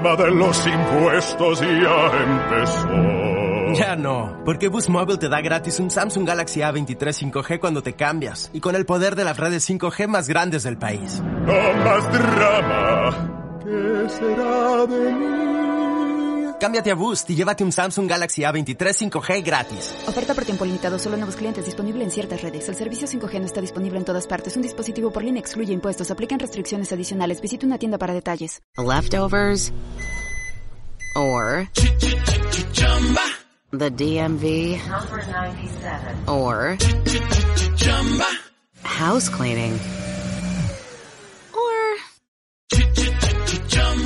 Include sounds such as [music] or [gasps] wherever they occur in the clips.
drama de los impuestos ya empezó. Ya no, porque Boost Mobile te da gratis un Samsung Galaxy A23 5G cuando te cambias y con el poder de las redes 5G más grandes del país. No más drama. ¿Qué será de mí? Cámbiate a Boost y llévate un Samsung Galaxy A23 5G gratis. Oferta por tiempo limitado, solo nuevos clientes disponible en ciertas redes. El servicio 5G no está disponible en todas partes. Un dispositivo por línea excluye impuestos. Aplican restricciones adicionales. Visita una tienda para detalles. Leftovers or the DMV or house cleaning or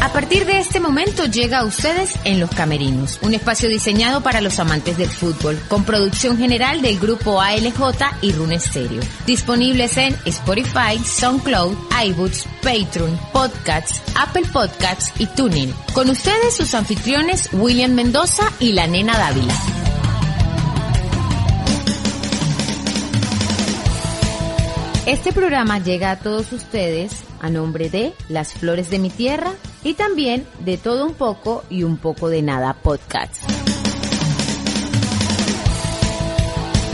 A partir de este momento llega a ustedes en Los Camerinos, un espacio diseñado para los amantes del fútbol, con producción general del grupo ALJ y Rune Stereo. Disponibles en Spotify, SoundCloud, iBooks, Patreon, Podcasts, Apple Podcasts y Tuning. Con ustedes sus anfitriones William Mendoza y la nena Dávila. Este programa llega a todos ustedes a nombre de Las Flores de mi Tierra y también de Todo un poco y un poco de nada podcast.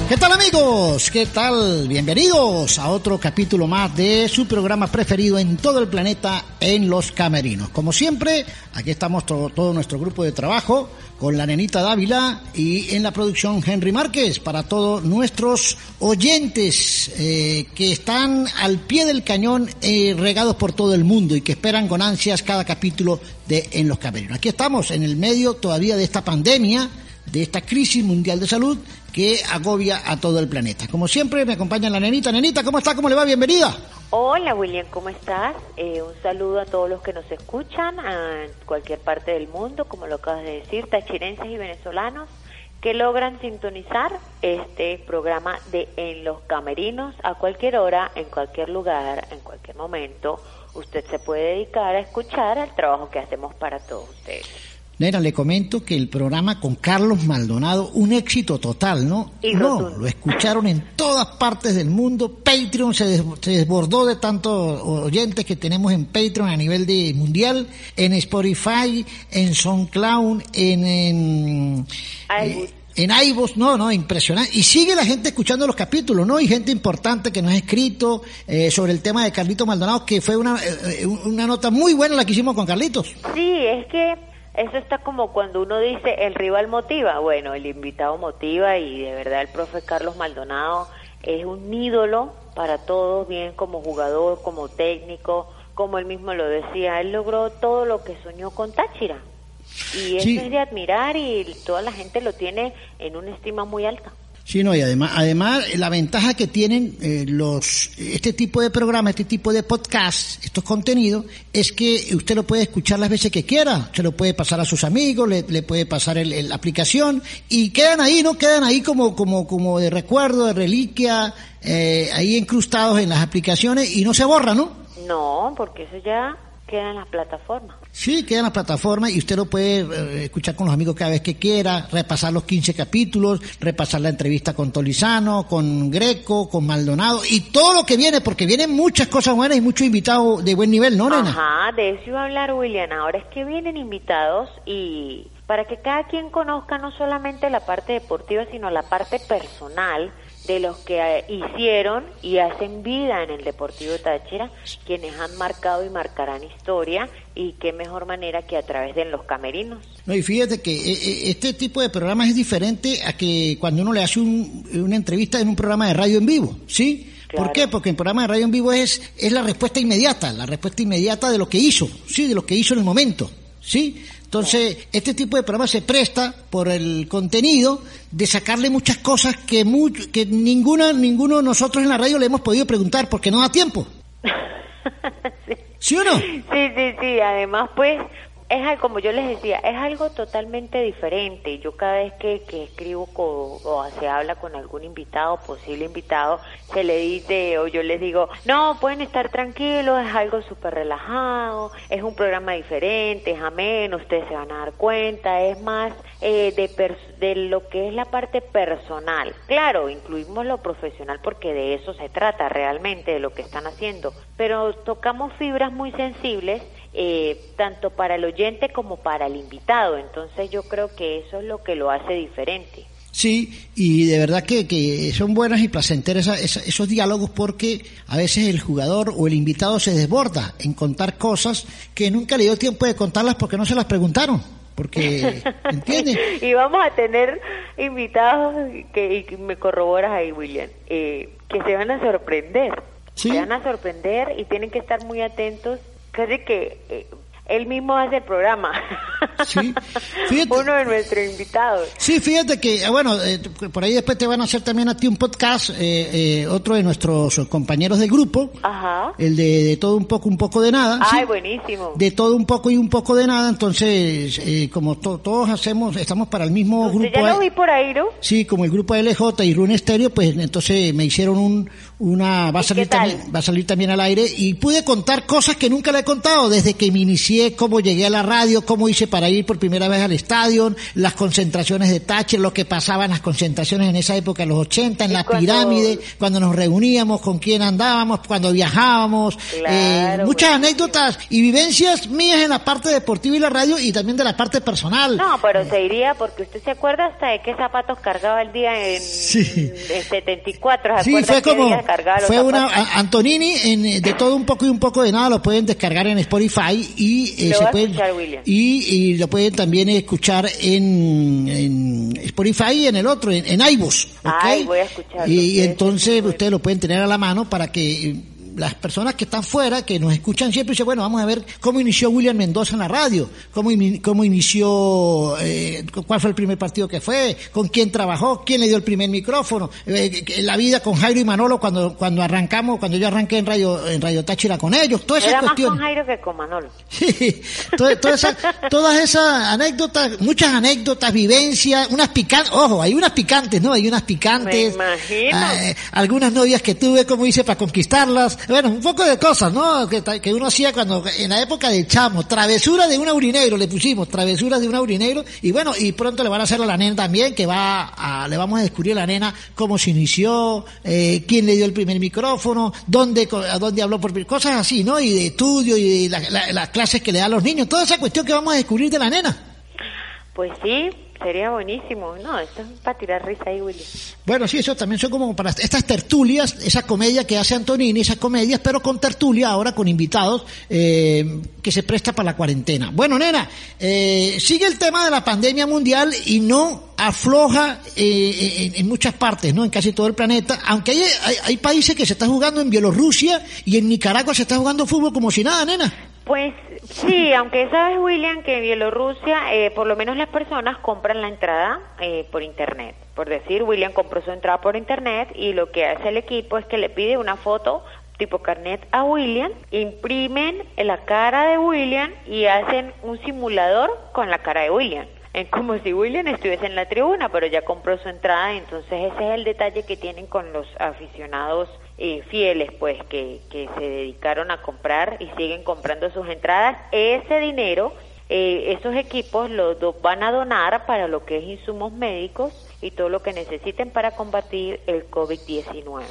¿Qué tal amigos? ¿Qué tal? Bienvenidos a otro capítulo más de su programa preferido en todo el planeta, en Los Camerinos. Como siempre, aquí estamos todo, todo nuestro grupo de trabajo con la nenita Dávila y en la producción Henry Márquez para todos nuestros oyentes eh, que están al pie del cañón eh, regados por todo el mundo y que esperan con ansias cada capítulo de En los Camerinos. Aquí estamos en el medio todavía de esta pandemia, de esta crisis mundial de salud que agobia a todo el planeta. Como siempre, me acompaña la nenita. Nenita, ¿cómo está? ¿Cómo le va? Bienvenida. Hola William, ¿cómo estás? Eh, un saludo a todos los que nos escuchan en cualquier parte del mundo, como lo acabas de decir, tachirenses y venezolanos que logran sintonizar este programa de En los Camerinos a cualquier hora, en cualquier lugar, en cualquier momento. Usted se puede dedicar a escuchar el trabajo que hacemos para todos ustedes. Nena, le comento que el programa con Carlos Maldonado, un éxito total, ¿no? Y no, rotundo. lo escucharon en todas partes del mundo. Patreon se, des- se desbordó de tantos oyentes que tenemos en Patreon a nivel de mundial, en Spotify, en SoundCloud, en, en, eh, en iVoox, no, no, impresionante. Y sigue la gente escuchando los capítulos, ¿no? Y gente importante que nos ha escrito eh, sobre el tema de Carlito Maldonado, que fue una, eh, eh, una nota muy buena la que hicimos con Carlitos. Sí, es que eso está como cuando uno dice el rival motiva. Bueno, el invitado motiva y de verdad el profe Carlos Maldonado es un ídolo para todos, bien como jugador, como técnico, como él mismo lo decía. Él logró todo lo que soñó con Táchira. Y eso Sí. es de admirar y toda la gente lo tiene en una estima muy alta. Sí, no, y además, además la ventaja que tienen eh, los este tipo de programas, este tipo de podcasts, estos contenidos, es que usted lo puede escuchar las veces que quiera, se lo puede pasar a sus amigos, le, puede pasar el- la aplicación y quedan ahí, ¿no? Quedan ahí como como como de recuerdo, de reliquia, eh, ahí incrustados en las aplicaciones y no se borra, ¿no? No, porque eso ya queda en las plataformas. Sí, queda en la plataforma y usted lo puede eh, escuchar con los amigos cada vez que quiera, repasar los 15 capítulos, repasar la entrevista con Tolizano, con Greco, con Maldonado y todo lo que viene, porque vienen muchas cosas buenas y muchos invitados de buen nivel, ¿no, nena? Ajá, de eso iba a hablar William. Ahora es que vienen invitados y para que cada quien conozca no solamente la parte deportiva, sino la parte personal de los que eh, hicieron y hacen vida en el Deportivo Táchira, quienes han marcado y marcarán historia y qué mejor manera que a través de los camerinos. No, y fíjate que eh, eh, este tipo de programas es diferente a que cuando uno le hace un- una entrevista en un programa de radio en vivo, ¿sí? ¿Por qué? Porque en programa de radio en vivo es, es la respuesta inmediata, la respuesta inmediata de lo que hizo, ¿sí? De lo que hizo en el momento, ¿sí? Entonces, este tipo de programa se presta por el contenido de sacarle muchas cosas que, mu- que ninguna, ninguno de nosotros en la radio le hemos podido preguntar porque no da tiempo. sí. [laughs] ¿Sí o no? Sí, sí, sí. Además, pues, es como yo les decía, es algo totalmente diferente. Yo cada vez que, que escribo o se habla con algún invitado, posible invitado, se le dice o yo les digo, no, pueden estar tranquilos, es algo súper relajado, es un programa diferente, es ameno, ustedes se van a dar cuenta, es más eh, de, de lo que es la parte personal. Claro, incluimos lo profesional porque de eso se trata realmente, de lo que están haciendo, pero tocamos fibras muy sensibles eh, tanto para el oyente como para el invitado. Entonces yo creo que eso es lo que lo hace diferente. Sí, y de verdad que, que son buenos y placenteros esos diálogos porque a veces el jugador o el invitado se desborda en contar cosas que nunca le dio tiempo de contarlas porque no se las preguntaron. Porque, [laughs] ¿entiendes? y vamos a tener invitados que, y me corroboras ahí, William, eh, que se van a sorprender. Se van a sorprender y tienen que estar muy atentos casi que eh, él mismo hace el programa. Sí, [laughs] Uno de nuestros invitados. Sí, fíjate que, ah, bueno, eh, por ahí después te van a hacer también a ti un podcast, eh, eh, otro de nuestros compañeros del grupo. Ajá. El de, todo un poco, un poco de nada. Ay, buenísimo. De todo un poco y un poco de nada. Entonces, como todos hacemos, estamos para el mismo grupo. Ya lo vi por ahí, ¿no? Sí, como el grupo LJ y Rune Stereo, pues entonces me hicieron un, una, va a salir también, va a salir también al aire y pude contar cosas que nunca le he contado desde que me inicié cómo llegué a la radio, cómo hice para ir por primera vez al estadio, las concentraciones de Thatcher, lo que pasaba en las concentraciones en esa época, en los 80, en la pirámide, cuando nos reuníamos, con quién andábamos, cuando viajábamos, eh, muchas anécdotas y vivencias mías en la parte deportiva y la radio y también de la parte personal. No, pero se iría porque usted se acuerda hasta de qué zapatos cargaba el día en, sí. 74, ¿se sí, fue como, fue una, Antonini en, de todo un poco y un poco de nada lo pueden descargar en Spotify y eh, y, lo pueden también escuchar en, en Spotify y en el otro, en, en iVoox. Y, entonces ustedes lo pueden tener a la mano para que las personas que están fuera, que nos escuchan siempre, dicen, bueno, vamos a ver cómo inició William Mendoza en la radio, cómo, cómo inició, eh, cuál fue el primer partido que fue, con quién trabajó, quién le dio el primer micrófono, eh, la vida con Jairo y Manolo cuando cuando arrancamos, cuando yo arranqué en Radio en Radio Táchira con ellos, todas esas cuestiones. más con Jairo que con Manolo. Sí, [laughs] todas esas anécdotas, muchas anécdotas, vivencias, unas picantes, ojo, hay unas picantes, ¿no? Hay unas picantes. Me imagino. Eh, algunas novias que tuve, como hice, para conquistarlas bueno, un poco de cosas, ¿no? Que, que uno hacía cuando, en la época del chamo, travesura de un aurinegro, le pusimos, travesuras de un aurinegro, y bueno, y pronto le van a hacer a la nena también, que va a, le vamos a descubrir a la nena cómo se inició, eh, quién le dio el primer micrófono, dónde, a dónde habló por cosas así, ¿no? Y de estudio y de las clases que le dan a los niños, toda esa cuestión que vamos a descubrir de la nena. Pues sí, Sería buenísimo. No, esto es para tirar risa ahí, Willy. Bueno, sí, eso también son como para estas tertulias, esa comedia que hace Antonini, esas comedias, pero con tertulia ahora con invitados eh, que se presta para la cuarentena. Bueno, nena, eh, sigue el tema de la pandemia mundial y no afloja eh, en, muchas partes, ¿no? En casi todo el planeta, aunque hay, hay, hay países que se está jugando en Bielorrusia y en Nicaragua se está jugando fútbol como si nada, nena. Pues sí, aunque sabes, William, que en Bielorrusia eh, por lo menos las personas compran la entrada eh, por Internet. Por decir, William compró su entrada por Internet y lo que hace el equipo es que le pide una foto tipo carnet a William, imprimen la cara de William y hacen un simulador con la cara de William. Es como si William estuviese en la tribuna, pero ya compró su entrada, entonces ese es el detalle que tienen con los aficionados eh, fieles, pues, que, que se dedicaron a comprar y siguen comprando sus entradas. Ese dinero, eh, esos equipos los van a donar para lo que es insumos médicos y todo lo que necesiten para combatir el COVID-19.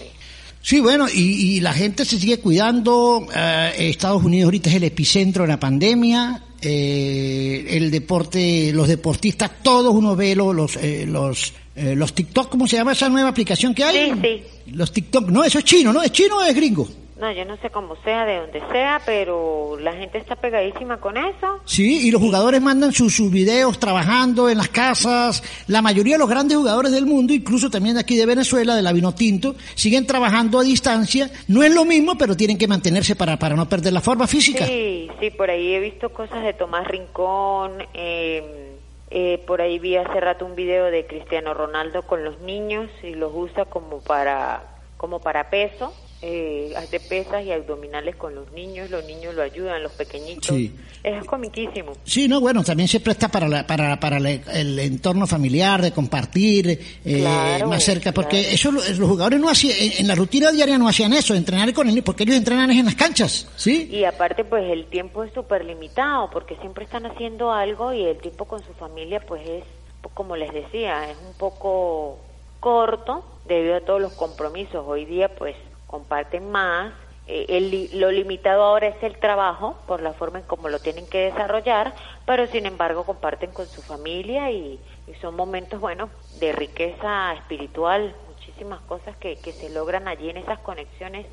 Sí, bueno, y, la gente se sigue cuidando. Eh, Estados Unidos ahorita es el epicentro de la pandemia eh, el deporte, los deportistas, todos uno ve los, los, eh, los, eh, los TikTok, ¿cómo se llama esa nueva aplicación que hay? Sí, sí. Los TikTok, no, eso es chino, ¿no? ¿Es chino o es gringo? No, yo no sé cómo sea, de donde sea, pero la gente está pegadísima con eso. Sí, y los jugadores mandan sus, sus videos trabajando en las casas. La mayoría de los grandes jugadores del mundo, incluso también de aquí de Venezuela, de la Vinotinto, siguen trabajando a distancia. No es lo mismo, pero tienen que mantenerse para, para no perder la forma física. Sí, sí, por ahí he visto cosas de Tomás Rincón. Em, eh, por ahí vi hace rato un video de Cristiano Ronaldo con los niños y los usa como para, como para peso eh, hace pesas y abdominales con los niños, los niños lo ayudan, los pequeñitos. Es comiquísimo. Sí, no, bueno, también se presta para para, para el entorno familiar, de compartir eh, más cerca, porque eso los jugadores no hacían, en, la rutina diaria no hacían eso, entrenar con el porque ellos entrenan en las canchas, ¿sí? Y aparte, pues el tiempo es súper limitado, porque siempre están haciendo algo y el tiempo con su familia, pues es, como les decía, es un poco corto debido a todos los compromisos. Hoy día, pues comparten más. Eh, el, lo limitado ahora es el trabajo, por la forma en cómo lo tienen que desarrollar, pero sin embargo comparten con su familia y, son momentos, bueno, de riqueza espiritual, muchísimas cosas que, que se logran allí en esas conexiones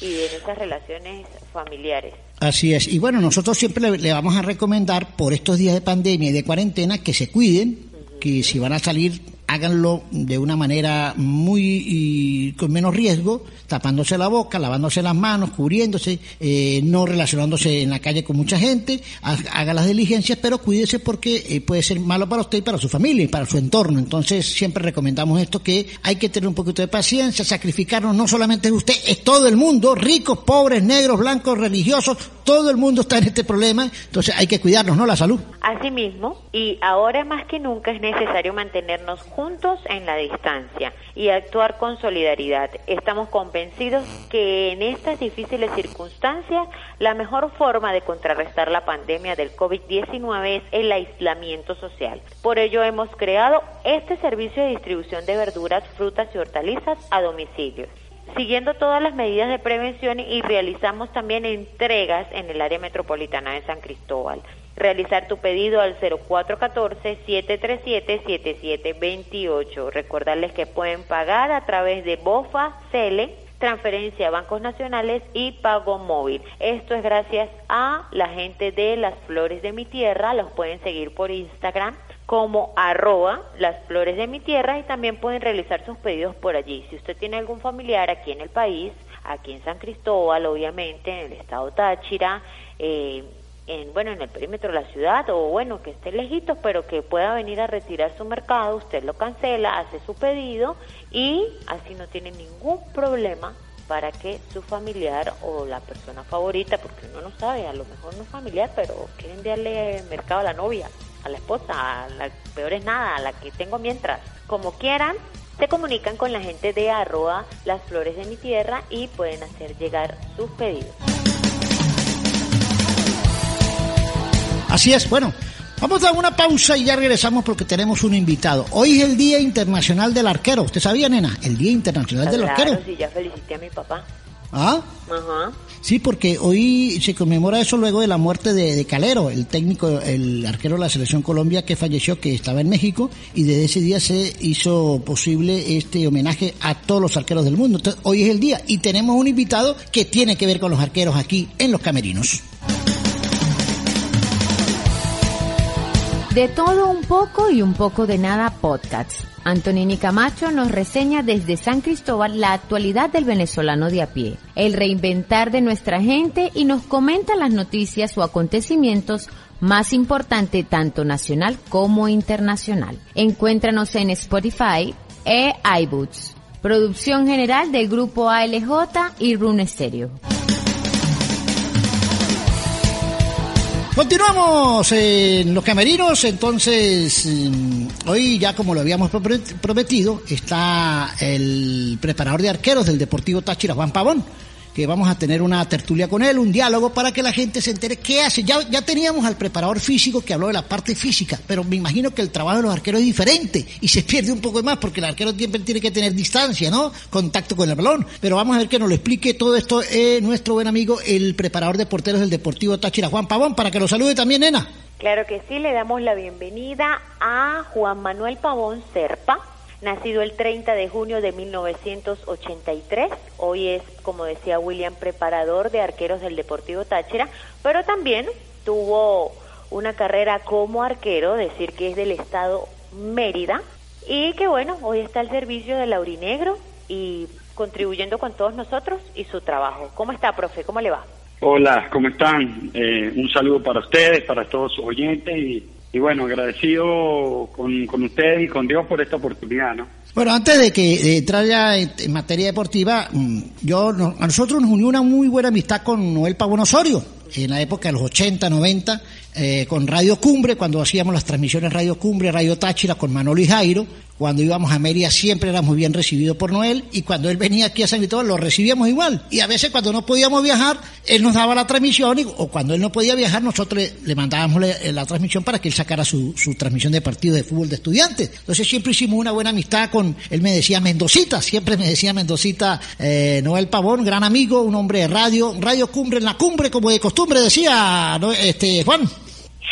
y en esas relaciones familiares. Así es. Y bueno, nosotros siempre le, vamos a recomendar por estos días de pandemia y de cuarentena que se cuiden, que si van a salir háganlo de una manera muy con menos riesgo, tapándose la boca, lavándose las manos, cubriéndose, eh, no relacionándose en la calle con mucha gente, haga las diligencias, pero cuídese porque eh, puede ser malo para usted y para su familia y para su entorno. Entonces siempre recomendamos esto que hay que tener un poquito de paciencia, sacrificarnos, no solamente es usted, es todo el mundo, ricos, pobres, negros, blancos, religiosos, todo el mundo está en este problema, entonces hay que cuidarnos, ¿no? La salud. Asimismo, y ahora más que nunca es necesario mantenernos juntos en la distancia y actuar con solidaridad. Estamos convencidos que en estas difíciles circunstancias la mejor forma de contrarrestar la pandemia del COVID-19 es el aislamiento social. Por ello hemos creado este servicio de distribución de verduras, frutas y hortalizas a domicilio siguiendo todas las medidas de prevención y realizamos también entregas en el área metropolitana de San Cristóbal realizar tu pedido al 0414-737-7728. Recordarles que pueden pagar a través de BOFA, CELE, transferencia bancos nacionales y pago móvil. Esto es gracias a la gente de Las Flores de mi Tierra. Los pueden seguir por Instagram como arroba las flores de mi tierra y también pueden realizar sus pedidos por allí. Si usted tiene algún familiar aquí en el país, aquí en San Cristóbal, obviamente, en el estado Táchira, eh, en bueno en el perímetro de la ciudad o bueno que esté lejito pero que pueda venir a retirar su mercado usted lo cancela hace su pedido y así no tiene ningún problema para que su familiar o la persona favorita porque uno no sabe a lo mejor no es familiar pero quieren darle mercado a la novia a la esposa a la peor es nada a la que tengo mientras. Como quieran se comunican con la gente de arroba las flores de mi tierra y pueden hacer llegar sus pedidos Así es, bueno, vamos a dar una pausa y ya regresamos porque tenemos un invitado. Hoy es el Día Internacional del Arquero. ¿Usted sabía, nena? El Día Internacional del Arquero. Sí, ya felicité a mi papá. ¿Ah? Ajá. Sí, porque hoy se conmemora eso luego de la muerte de, Calero, el técnico, el arquero de la selección Colombia que falleció, que estaba en México, y desde ese día se hizo posible este homenaje a todos los arqueros del mundo. Entonces, hoy es el día y tenemos un invitado que tiene que ver con los arqueros aquí en Los Camerinos. De todo un poco y un poco de nada podcast. Antonini Camacho nos reseña desde San Cristóbal la actualidad del venezolano de a pie, el reinventar de nuestra gente y nos comenta las noticias o acontecimientos más importantes tanto nacional como internacional. Encuéntranos en Spotify e iBoots. Producción general del grupo ALJ y Rune Stereo. Continuamos en los camerinos, entonces mm, hoy ya como lo habíamos prometido está el preparador de arqueros del Deportivo Táchira, Juan Pavón que vamos a tener una tertulia con él, un diálogo para que la gente se entere qué hace. Ya, ya teníamos al preparador físico que habló de la parte física, pero me imagino que el trabajo de los arqueros es diferente y se [laughs] pierde un poco más porque el arquero siempre tiene que tener distancia, ¿no? Contacto con el balón. Pero vamos a ver que nos lo explique todo esto eh, nuestro buen amigo, el preparador de porteros del Deportivo Táchira, Juan Pavón, para que lo salude también, nena. Claro que sí, le damos la bienvenida a Juan Manuel Pavón Serpa nacido el 30 de junio de 1983. Hoy es, como decía William, preparador de arqueros del Deportivo Táchira, pero también tuvo una carrera como arquero, decir que es del estado Mérida, y que bueno, hoy está al servicio del Aurinegro y contribuyendo con todos nosotros y su trabajo. ¿Cómo está, profe? ¿Cómo le va? Hola, ¿cómo están? Eh, un saludo para ustedes, para todos sus oyentes y y bueno, agradecido con, con ustedes y con Dios por esta oportunidad, ¿no? Bueno, antes de que entrar ya en, materia deportiva, mm, yo a nosotros nos unió una muy buena amistad con Noel Pavón Osorio en la época de los 80, 90, eh, con Radio Cumbre, cuando hacíamos las transmisiones Radio Cumbre, Radio Táchira con Manolo y Jairo, cuando íbamos a Mérida siempre éramos bien recibidos por Noel y cuando él venía aquí a San Cristóbal lo recibíamos igual. Y a veces cuando no podíamos viajar, él nos daba la transmisión y, o cuando él no podía viajar, nosotros le, mandábamos la transmisión para que él sacara su, su, transmisión de partido de fútbol de estudiantes. Entonces siempre hicimos una buena amistad con, él me decía Mendocita, siempre me decía Mendocita eh, Noel Pavón, gran amigo, un hombre de radio, Radio Cumbre en la cumbre, como de costumbre decía este Juan.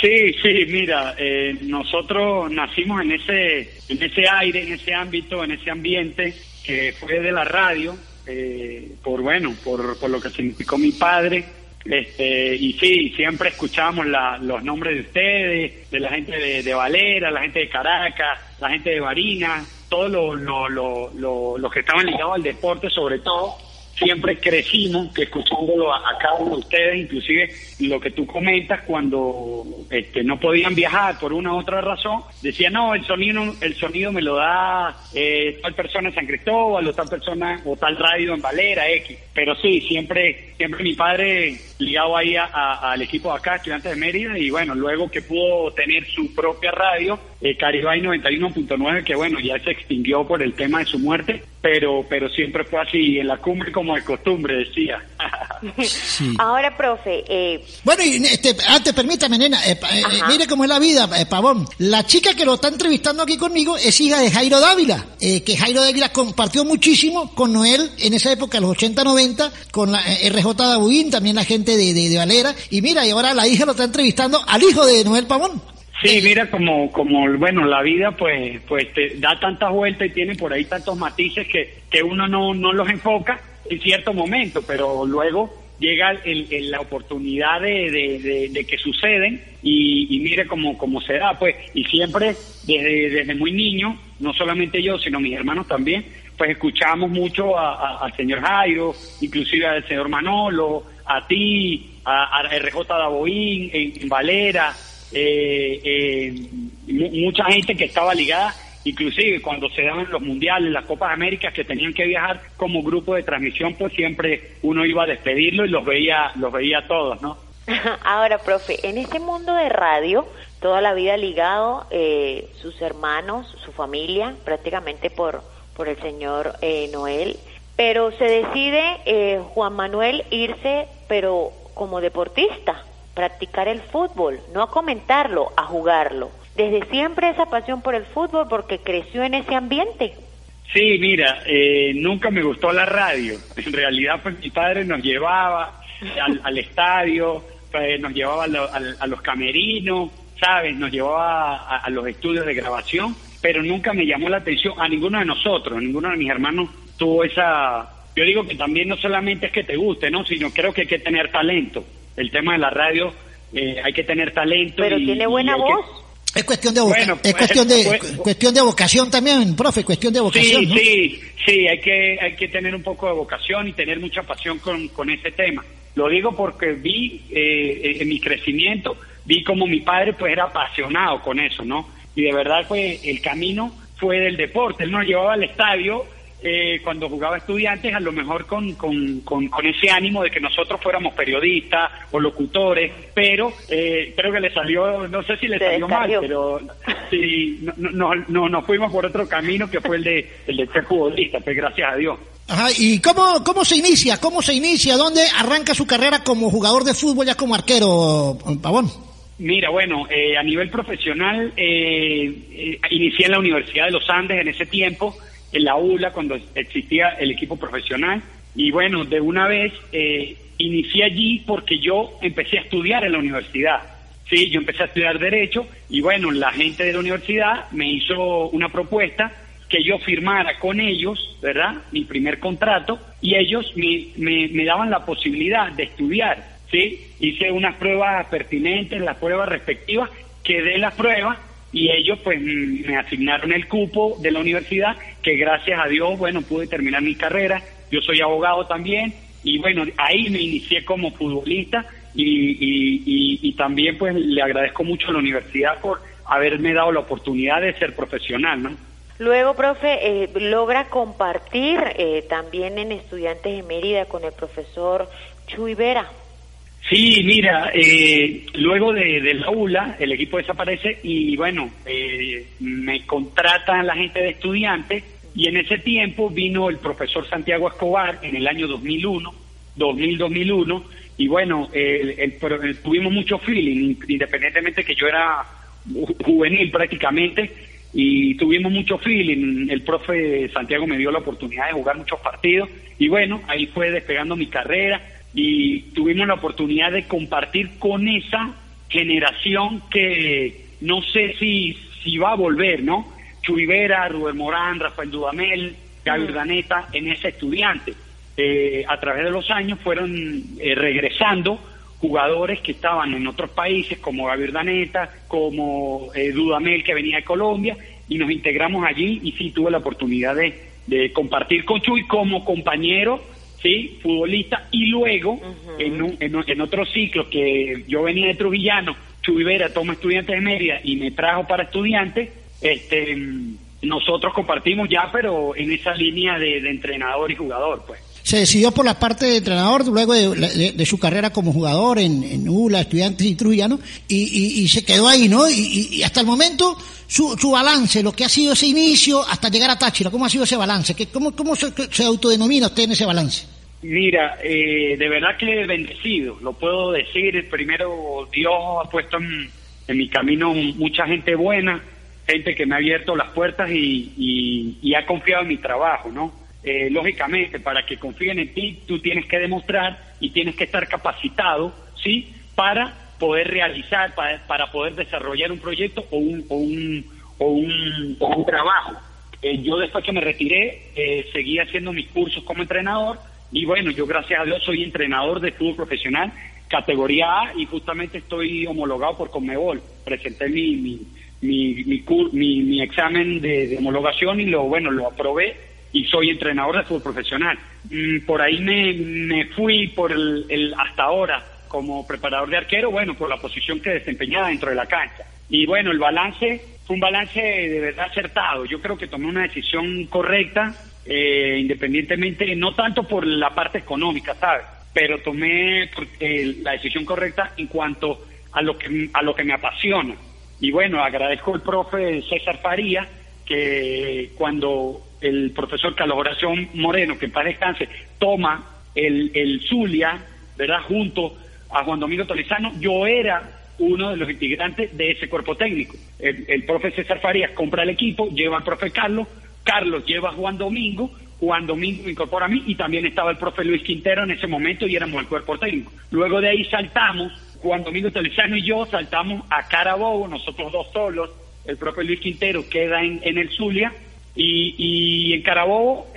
Sí, sí, mira, eh, nosotros nacimos en ese, en ese aire, en ese ámbito, en ese ambiente que fue de la radio, eh, por bueno, por, por lo que significó mi padre, este, y sí, siempre escuchábamos los nombres de ustedes, de la gente de, Valera, la gente de Caracas, la gente de Barina, todos los lo, lo, lo, que estaban ligados al deporte sobre todo, siempre crecimos que escuchándolo a, cada uno de ustedes, inclusive lo que tú comentas cuando este, no podían viajar por una u otra razón, decían, no, el sonido el sonido me lo da eh, tal persona en San Cristóbal o tal persona o tal radio en Valera, X. Pero sí, siempre, siempre mi padre ligado ahí al equipo de acá, Estudiantes de Mérida, y bueno, luego que pudo tener su propia radio, eh, Caribay 91.9, que bueno, ya se extinguió por el tema de su muerte, pero, pero siempre fue así, en la cumbre como de costumbre, decía. [laughs] Ahora, profe. Eh... Bueno, y este, antes, permítame, nena, eh, eh, mire cómo es la vida, eh, Pavón. La chica que lo está entrevistando aquí conmigo es hija de Jairo Dávila, que Jairo Dávila compartió muchísimo con Noel en esa época, los 80-90, con la RJ Dabuín, también la gente de, de, de Valera, y mira, y ahora la hija lo está entrevistando al hijo de Noel Pavón. Sí, mira como, como bueno, la vida pues, pues te da tantas vueltas y tiene por ahí tantos matices que, que uno no, no los enfoca en cierto momento, pero luego llega el, la oportunidad de, de, que suceden y, mire cómo, cómo se da, pues, y siempre desde, desde muy niño, no solamente yo, sino mis hermanos también, pues escuchamos mucho al señor Jairo, inclusive al señor Manolo, a ti, a, a RJ Daboín, en Valera, eh, eh, mucha gente que estaba ligada, inclusive cuando se daban los mundiales, las Copas Américas, que tenían que viajar como grupo de transmisión, pues siempre uno iba a despedirlo y los veía, los veía todos, ¿no? [laughs] Ahora, profe, en este mundo de radio, toda la vida ligado, eh, sus hermanos, su familia, prácticamente por, por el señor eh, Noel, pero se decide eh, Juan Manuel irse, pero como deportista practicar el fútbol, no a comentarlo, a jugarlo. Desde siempre esa pasión por el fútbol porque creció en ese ambiente. Sí, mira, eh, nunca me gustó la radio. En realidad, pues mi padre nos llevaba al, estadio, pues, nos llevaba a, los camerinos, ¿sabes? Nos llevaba a, los estudios de grabación, pero nunca me llamó la atención a ninguno de nosotros, ninguno de mis hermanos tuvo esa... Yo digo que también no solamente es que te guste, ¿no? Sino creo que hay que tener talento el tema de la radio eh, hay que tener talento. Pero tiene buena voz. Es cuestión de bueno, es pues, cuestión de pues, cuestión de vocación también, profe, cuestión de vocación. Sí, sí, sí, hay que hay que tener un poco de vocación y tener mucha pasión con, con ese tema. Lo digo porque vi eh, en mi crecimiento, vi como mi padre pues era apasionado con eso, ¿no? Y de verdad pues el camino fue del deporte, él nos llevaba al estadio eh, cuando jugaba estudiantes, a lo mejor con, con, con, ese ánimo de que nosotros fuéramos periodistas o locutores, pero eh, creo que le salió, no sé si le salió mal, pero sí, no, no, nos fuimos por otro camino que fue el de, el de ser futbolista, pues gracias a Dios. Ajá, ¿y cómo, cómo se inicia? ¿Cómo se inicia? ¿Dónde arranca su carrera como jugador de fútbol ya como arquero, Pavón? Mira, bueno, eh, a nivel profesional, eh, inicié en la Universidad de los Andes en ese tiempo, en la ULA cuando existía el equipo profesional. Y bueno, de una vez eh, inicié allí porque yo empecé a estudiar en la universidad. Sí, yo empecé a estudiar Derecho y bueno, la gente de la universidad me hizo una propuesta que yo firmara con ellos, ¿verdad? Mi primer contrato y ellos me, me, daban la posibilidad de estudiar, ¿sí? Hice unas pruebas pertinentes, las pruebas respectivas, quedé las pruebas y ellos pues me asignaron el cupo de la universidad que gracias a Dios bueno pude terminar mi carrera yo soy abogado también y bueno ahí me inicié como futbolista y, y, también pues le agradezco mucho a la universidad por haberme dado la oportunidad de ser profesional ¿no? Luego, profe, eh, logra compartir eh, también en Estudiantes de Mérida con el profesor Chuy Vera. Sí, mira, eh, luego de, del aula el equipo desaparece y bueno, eh, me contratan la gente de estudiantes y en ese tiempo vino el profesor Santiago Escobar en el año 2001, 2000-2001 y bueno, tuvimos mucho feeling, independientemente que yo era juvenil prácticamente y tuvimos mucho feeling. El profe Santiago me dio la oportunidad de jugar muchos partidos y bueno, ahí fue despegando mi carrera y tuvimos la oportunidad de compartir con esa generación que no sé si, si va a volver, ¿no? Chuy Vera, Rubén Morán, Rafael Dudamel, Gaby Urdaneta, en ese estudiante. Eh, a través de los años fueron eh, regresando jugadores que estaban en otros países, como Gaby Urdaneta, como eh, Dudamel, que venía de Colombia, y nos integramos allí y sí tuve la oportunidad de, de compartir con Chuy como compañero sí, futbolista, y luego en, en, otro ciclo que yo venía de Trujillano, Chubivera toma estudiantes de Mérida y me trajo para estudiantes, este, nosotros compartimos ya, pero en esa línea de, entrenador y jugador, pues. Se decidió por la parte de entrenador luego de, su carrera como jugador en, en ULA, Estudiantes y Trujillano, y, y, se quedó ahí, ¿no? Y, hasta el momento, su, su balance, lo que ha sido ese inicio hasta llegar a Táchira, ¿cómo ha sido ese balance? ¿Cómo, cómo se, autodenomina usted en ese balance? Mira, eh, de verdad que bendecido, lo puedo decir. Primero, Dios ha puesto en, mi camino mucha gente buena, gente que me ha abierto las puertas y, ha confiado en mi trabajo, ¿no? Eh, lógicamente, para que confíen en ti, tú tienes que demostrar y tienes que estar capacitado, ¿sí? Para poder realizar, para, poder desarrollar un proyecto o un, o un, o un, o un trabajo. Eh, yo después que me retiré, seguí haciendo mis cursos como entrenador y bueno, yo gracias a Dios soy entrenador de fútbol profesional, categoría A, y justamente estoy homologado por Conmebol. Presenté mi, mi, mi, mi, mi, examen de, homologación y lo, bueno, lo aprobé y soy entrenador de fútbol profesional. Mm, por ahí me, me fui por el, el, hasta ahora como preparador de arquero, bueno, por la posición que desempeñaba dentro de la cancha. Y bueno, el balance fue un balance de verdad acertado. Yo creo que tomé una decisión correcta eh, independientemente, no tanto por la parte económica, ¿sabes? Pero tomé la decisión correcta en cuanto a lo que a lo que me apasiona. Y bueno, agradezco al profe César Faría, que cuando el profesor Carlos Moreno, que en paz descanse, toma el, el Zulia, ¿verdad? Junto a Juan Domingo Tolizano, yo era uno de los integrantes de ese cuerpo técnico. El, el profe César Farías compra el equipo, lleva al profe Carlos, Carlos lleva a Juan Domingo, Juan Domingo me incorpora a mí y también estaba el profe Luis Quintero en ese momento y éramos el cuerpo técnico. Luego de ahí saltamos, Juan Domingo Telizano y yo saltamos a Carabobo, nosotros dos solos, el profe Luis Quintero queda en, el Zulia y, en Carabobo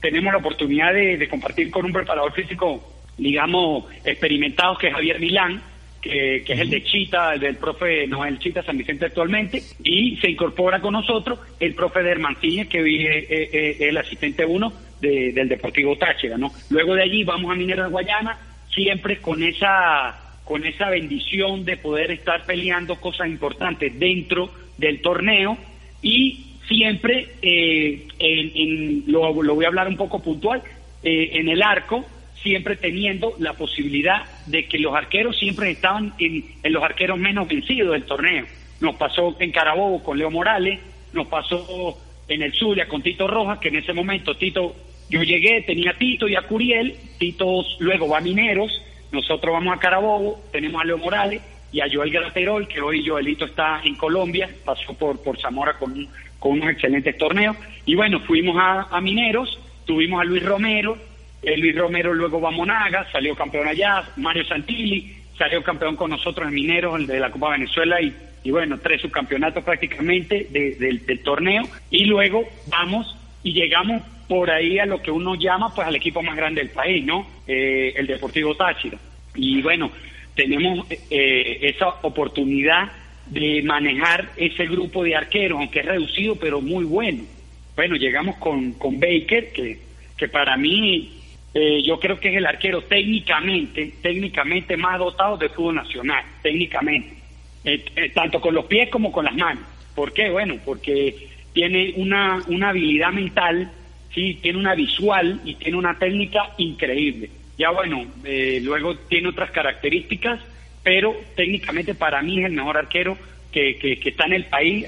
tenemos la oportunidad de compartir con un preparador físico, digamos, experimentado que es Javier Milán, que, es el de Chita, el del profe Noel Chita San Vicente actualmente, y se incorpora con nosotros el profe de Hermancilla, que es eh, eh, el asistente uno del Deportivo Táchira, ¿no? Luego de allí vamos a Mineros de Guayana, siempre con esa con esa bendición de poder estar peleando cosas importantes dentro del torneo y siempre, eh, en, lo, lo, voy a hablar un poco puntual, en el arco, siempre teniendo la posibilidad de que los arqueros siempre estaban en, los arqueros menos vencidos del torneo. Nos pasó en Carabobo con Leo Morales, nos pasó en el Zulia con Tito Rojas, que en ese momento Tito, yo llegué, tenía a Tito y a Curiel, Tito luego va a Mineros, nosotros vamos a Carabobo, tenemos a Leo Morales y a Joel Graterol, que hoy Joelito está en Colombia, pasó por, por Zamora con, con unos excelentes torneos, y bueno, fuimos a, a Mineros, tuvimos a Luis Romero, Luis Romero luego va a Monaga, salió campeón allá, Mario Santilli salió campeón con nosotros en Mineros, el de la Copa Venezuela y, y bueno, tres subcampeonatos prácticamente del torneo y luego vamos y llegamos por ahí a lo que uno llama pues al equipo más grande del país, ¿no? Eh, el Deportivo Táchira. Y bueno, tenemos eh, esa oportunidad de manejar ese grupo de arqueros, aunque es reducido, pero muy bueno. Bueno, llegamos con, con Baker, que, que para mí eh, yo creo que es el arquero técnicamente, técnicamente más dotado de fútbol nacional, técnicamente, eh, eh, tanto con los pies como con las manos. ¿Por qué? Bueno, porque tiene una, una habilidad mental, sí, tiene una visual y tiene una técnica increíble. Ya bueno, eh, luego tiene otras características, pero técnicamente para mí es el mejor arquero que, que, está en el país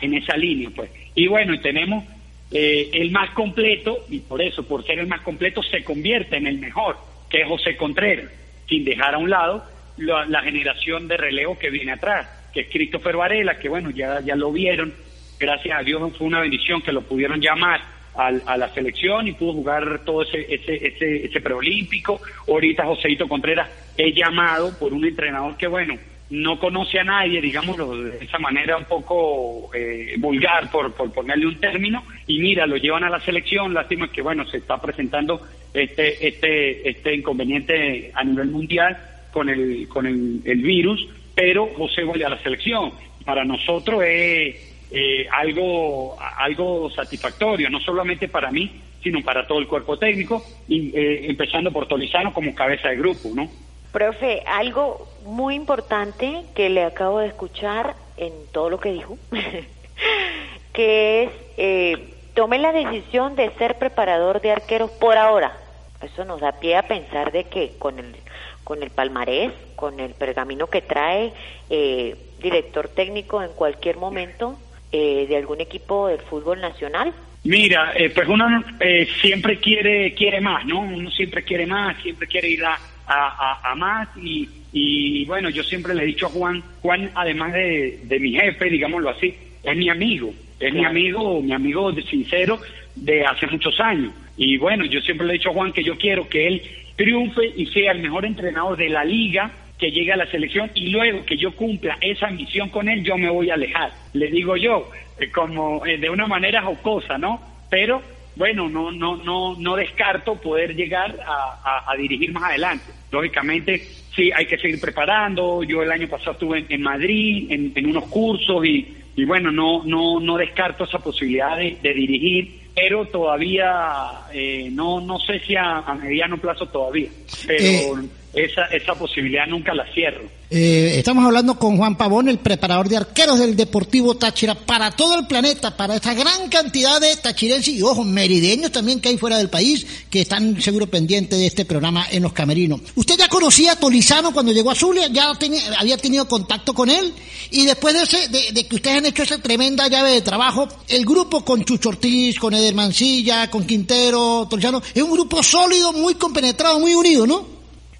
en esa línea, pues. Y bueno, y tenemos eh, el más completo, y por eso, por ser el más completo, se convierte en el mejor, que es José Contreras, sin dejar a un lado la, generación de relevo que viene atrás, que es Christopher Varela, que bueno, ya, ya lo vieron, gracias a Dios fue una bendición que lo pudieron llamar a la selección y pudo jugar todo ese, ese, ese, ese preolímpico. Ahorita Joséito Contreras es llamado por un entrenador que, bueno, no conoce a nadie, digámoslo de esa manera un poco eh, vulgar, por, por ponerle un término, y mira, lo llevan a la selección, lástima que, bueno, se está presentando este, este, este inconveniente a nivel mundial con el, con el, el virus, pero José vuelve a la selección. Para nosotros es eh, algo, algo satisfactorio, no solamente para mí, sino para todo el cuerpo técnico, y, eh, empezando por Tolizano como cabeza de grupo, ¿no? Profe, algo muy importante que le acabo de escuchar en todo lo que dijo, [laughs] que es eh, tome la decisión de ser preparador de arqueros por ahora. Eso nos da pie a pensar de que con el con el palmarés, con el pergamino que trae, eh, director técnico en cualquier momento eh, de algún equipo del fútbol nacional? Mira, eh, pues uno eh, siempre quiere quiere más, ¿no? Uno siempre quiere más, siempre quiere ir a, a, más y, y, bueno, yo siempre le he dicho a Juan, Juan además de, de mi jefe, digámoslo así, es mi amigo, es mi amigo, mi amigo de sincero de hace muchos años. Y bueno, yo siempre le he dicho a Juan que yo quiero que él triunfe y sea el mejor entrenador de la liga que llegue a la selección y luego que yo cumpla esa misión con él, yo me voy a alejar. Le digo yo, eh, como eh, de una manera jocosa, ¿no? Pero bueno, no, no, no, no descarto poder llegar a, dirigir más adelante. Lógicamente, sí, hay que seguir preparando. Yo el año pasado estuve en, Madrid en, unos cursos y, y, bueno, no, no, no descarto esa posibilidad de, dirigir, pero todavía eh, no, no sé si a, mediano plazo todavía. Pero esa, esa posibilidad nunca la cierro. Eh, estamos hablando con Juan Pavón, el preparador de arqueros del Deportivo Táchira para todo el planeta, para esta gran cantidad de tachirenses y, ojo, merideños también que hay fuera del país, que están seguro pendientes de este programa en los camerinos. ¿Usted ya conocía a Tolizano cuando llegó a Zulia? ¿Ya había tenido contacto con él? Y después de, ese, de, que ustedes han hecho esa tremenda llave de trabajo, el grupo con Chucho Ortiz, con Eder Mancilla, con Quintero, Tolizano, es un grupo sólido, muy compenetrado, muy unido, ¿no?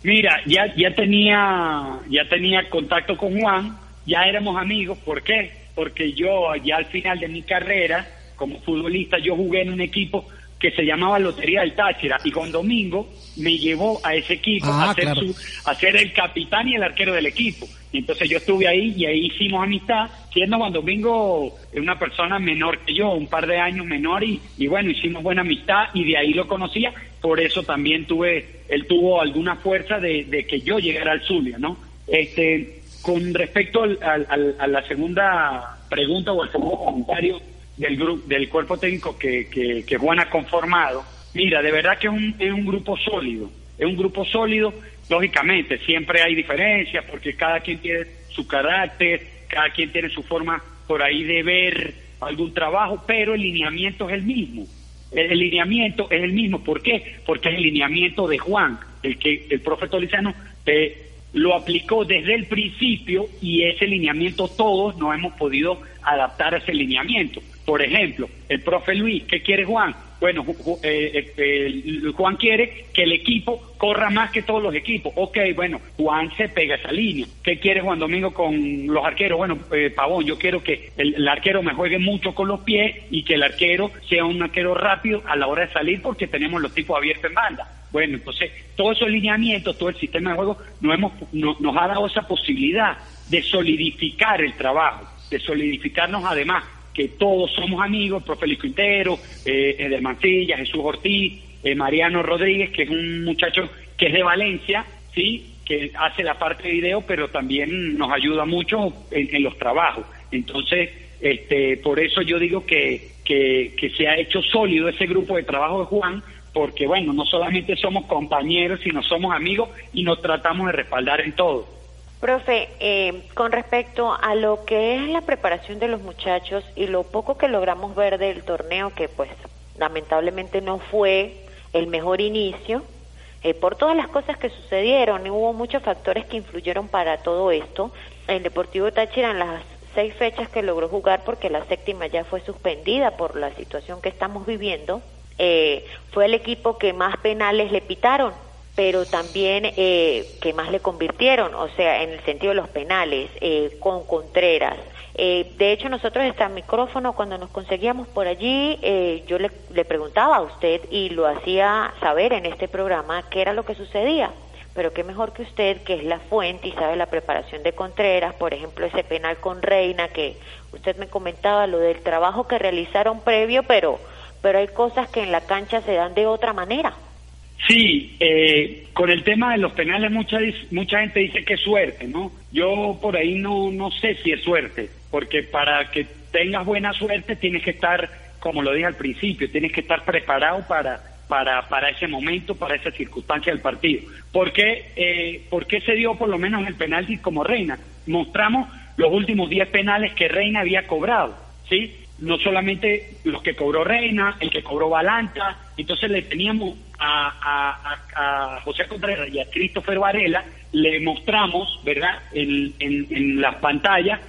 Mira, ya, ya tenía, ya tenía contacto con Juan, ya éramos amigos, ¿por qué? Porque yo ya al final de mi carrera como futbolista yo jugué en un equipo que se llamaba Lotería del Táchira y con Domingo me llevó a ese equipo a, ah, ser su, a ser el capitán y el arquero del equipo. Y entonces yo estuve ahí y ahí hicimos amistad, siendo Juan Domingo una persona menor que yo, un par de años menor y, y bueno, hicimos buena amistad y de ahí lo conocía, por eso también tuve, él tuvo alguna fuerza de, de que yo llegara al Zulia, ¿no? Este, con respecto al, a la segunda pregunta o al segundo comentario, del, grupo, del cuerpo técnico que, que, Juan ha conformado, mira, de verdad que es un, es un grupo sólido, es un grupo sólido, lógicamente, siempre hay diferencias porque cada quien tiene su carácter, cada quien tiene su forma por ahí de ver algún trabajo, pero el lineamiento es el mismo. El, lineamiento es el mismo. ¿Por qué? Porque es el lineamiento de Juan, el que el profesor Lizano eh, lo aplicó desde el principio y ese lineamiento todos no hemos podido adaptar a ese lineamiento. Por ejemplo, el profe Luis, ¿qué quiere Juan? Bueno, eh, eh, Juan quiere que el equipo corra más que todos los equipos. Ok, bueno, Juan se pega esa línea. ¿Qué quiere Juan Domingo con los arqueros? Bueno, eh, Pavón, yo quiero que el, arquero me juegue mucho con los pies y que el arquero sea un arquero rápido a la hora de salir porque tenemos los tipos abiertos en banda. Bueno, entonces, todos esos lineamientos, todo el sistema de juego, nos, hemos, nos ha dado esa posibilidad de solidificar el trabajo, de solidificarnos además que todos somos amigos, profe Luis Quintero, eh, Eder Mancilla, Jesús Ortiz, eh, Mariano Rodríguez, que es un muchacho que es de Valencia, sí, que hace la parte de video, pero también nos ayuda mucho en, los trabajos. Entonces, este, por eso yo digo que, que, que se ha hecho sólido ese grupo de trabajo de Juan, porque bueno, no solamente somos compañeros, sino somos amigos y nos tratamos de respaldar en todo. Profe, eh, con respecto a lo que es la preparación de los muchachos y lo poco que logramos ver del torneo, que pues lamentablemente no fue el mejor inicio, eh, por todas las cosas que sucedieron, hubo muchos factores que influyeron para todo esto. El Deportivo Táchira en las seis fechas que logró jugar, porque la séptima ya fue suspendida por la situación que estamos viviendo, eh, fue el equipo que más penales le pitaron pero también eh, que más le convirtieron, o sea, en el sentido de los penales, eh, con Contreras. Eh, de hecho, nosotros este micrófono, cuando nos conseguíamos por allí, eh, yo le, le preguntaba a usted y lo hacía saber en este programa qué era lo que sucedía. Pero qué mejor que usted, que es la fuente y sabe la preparación de Contreras, por ejemplo, ese penal con Reina, que usted me comentaba lo del trabajo que realizaron previo, pero, pero hay cosas que en la cancha se dan de otra manera. Sí, eh, con el tema de los penales mucha mucha gente dice que es suerte, ¿no? Yo por ahí no no sé si es suerte, porque para que tengas buena suerte tienes que estar, como lo dije al principio, tienes que estar preparado para para para ese momento, para esa circunstancia del partido. ¿Por qué, eh, ¿por qué se dio por lo menos el penalti como Reina? Mostramos los últimos 10 penales que Reina había cobrado, ¿sí? No solamente los que cobró Reina, el que cobró Balanta, entonces le teníamos a, a, José Contreras y a Christopher Varela, le mostramos, ¿verdad?, en, en, las pantallas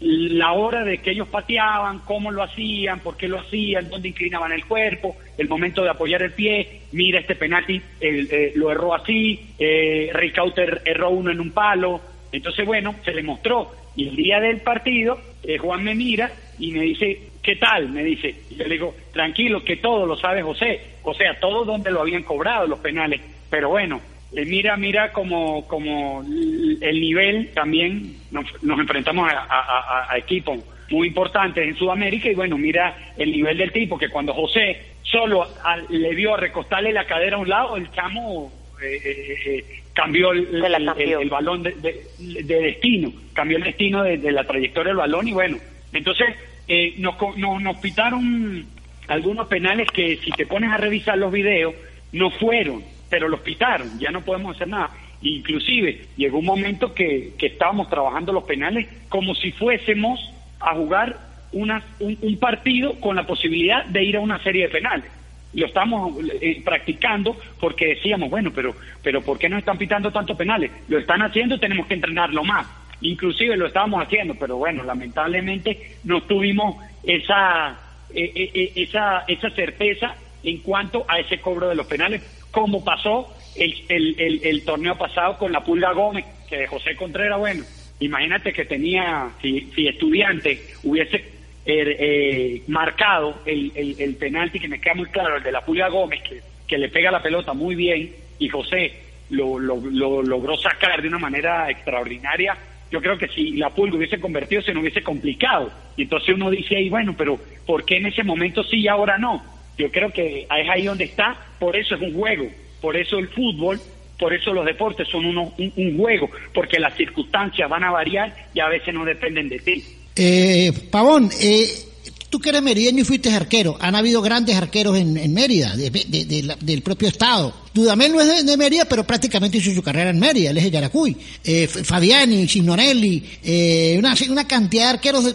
la hora de que ellos pateaban, cómo lo hacían, por qué lo hacían, dónde inclinaban el cuerpo, el momento de apoyar el pie, mira este penalti, eh, lo erró así, eh, Cauter erró uno en un palo, entonces bueno, se le mostró, y el día del partido, eh, Juan me mira y me dice, ¿qué tal? Me dice, y yo le digo, tranquilo, que todo lo sabe José, o sea, todo donde lo habían cobrado los penales, pero bueno, eh, mira, mira como, como el nivel también, nos, enfrentamos a, equipos muy importantes en Sudamérica. Y bueno, mira el nivel del tipo, que cuando José solo le vio a recostarle la cadera a un lado, el chamo eh, eh, cambió el, el, balón de, destino, cambió el destino de, la trayectoria del balón y bueno, entonces eh, nos, nos pitaron algunos penales que si te pones a revisar los videos no fueron, pero los pitaron, ya no podemos hacer nada. Inclusive llegó un momento que, que estábamos trabajando los penales como si fuésemos a jugar una, un partido con la posibilidad de ir a una serie de penales lo estamos eh, practicando porque decíamos, bueno, pero, pero ¿por qué no están pitando tantos penales? Lo están haciendo, tenemos que entrenarlo más. Inclusive lo estábamos haciendo, pero bueno, lamentablemente no tuvimos esa, eh, eh, esa, esa certeza en cuanto a ese cobro de los penales, como pasó el, el, el, torneo pasado con la Pulga Gómez, que José Contreras, bueno, imagínate que tenía, si, si estudiante hubiese Er, eh, marcado el, el, penalti que me queda muy claro, el de la Pulga Gómez, que, que le pega la pelota muy bien y José lo, lo, logró sacar de una manera extraordinaria. Yo creo que si la Pulga hubiese convertido se no hubiese complicado. Y entonces uno dice ahí, bueno, pero ¿por qué en ese momento sí y ahora no? Yo creo que es ahí donde está, por eso es un juego, por eso el fútbol por eso los deportes son uno, un, un, juego, porque las circunstancias van a variar y a veces no dependen de ti. Eh, Pavón, eh, tú que eres merideño y fuiste arquero, han habido grandes arqueros en, Mérida, del propio estado. Dudamel no es de, Mérida, pero prácticamente hizo su carrera en Mérida, él es de Yaracuy. Eh, Fabiani, Signorelli, eh, una, cantidad de arqueros, de,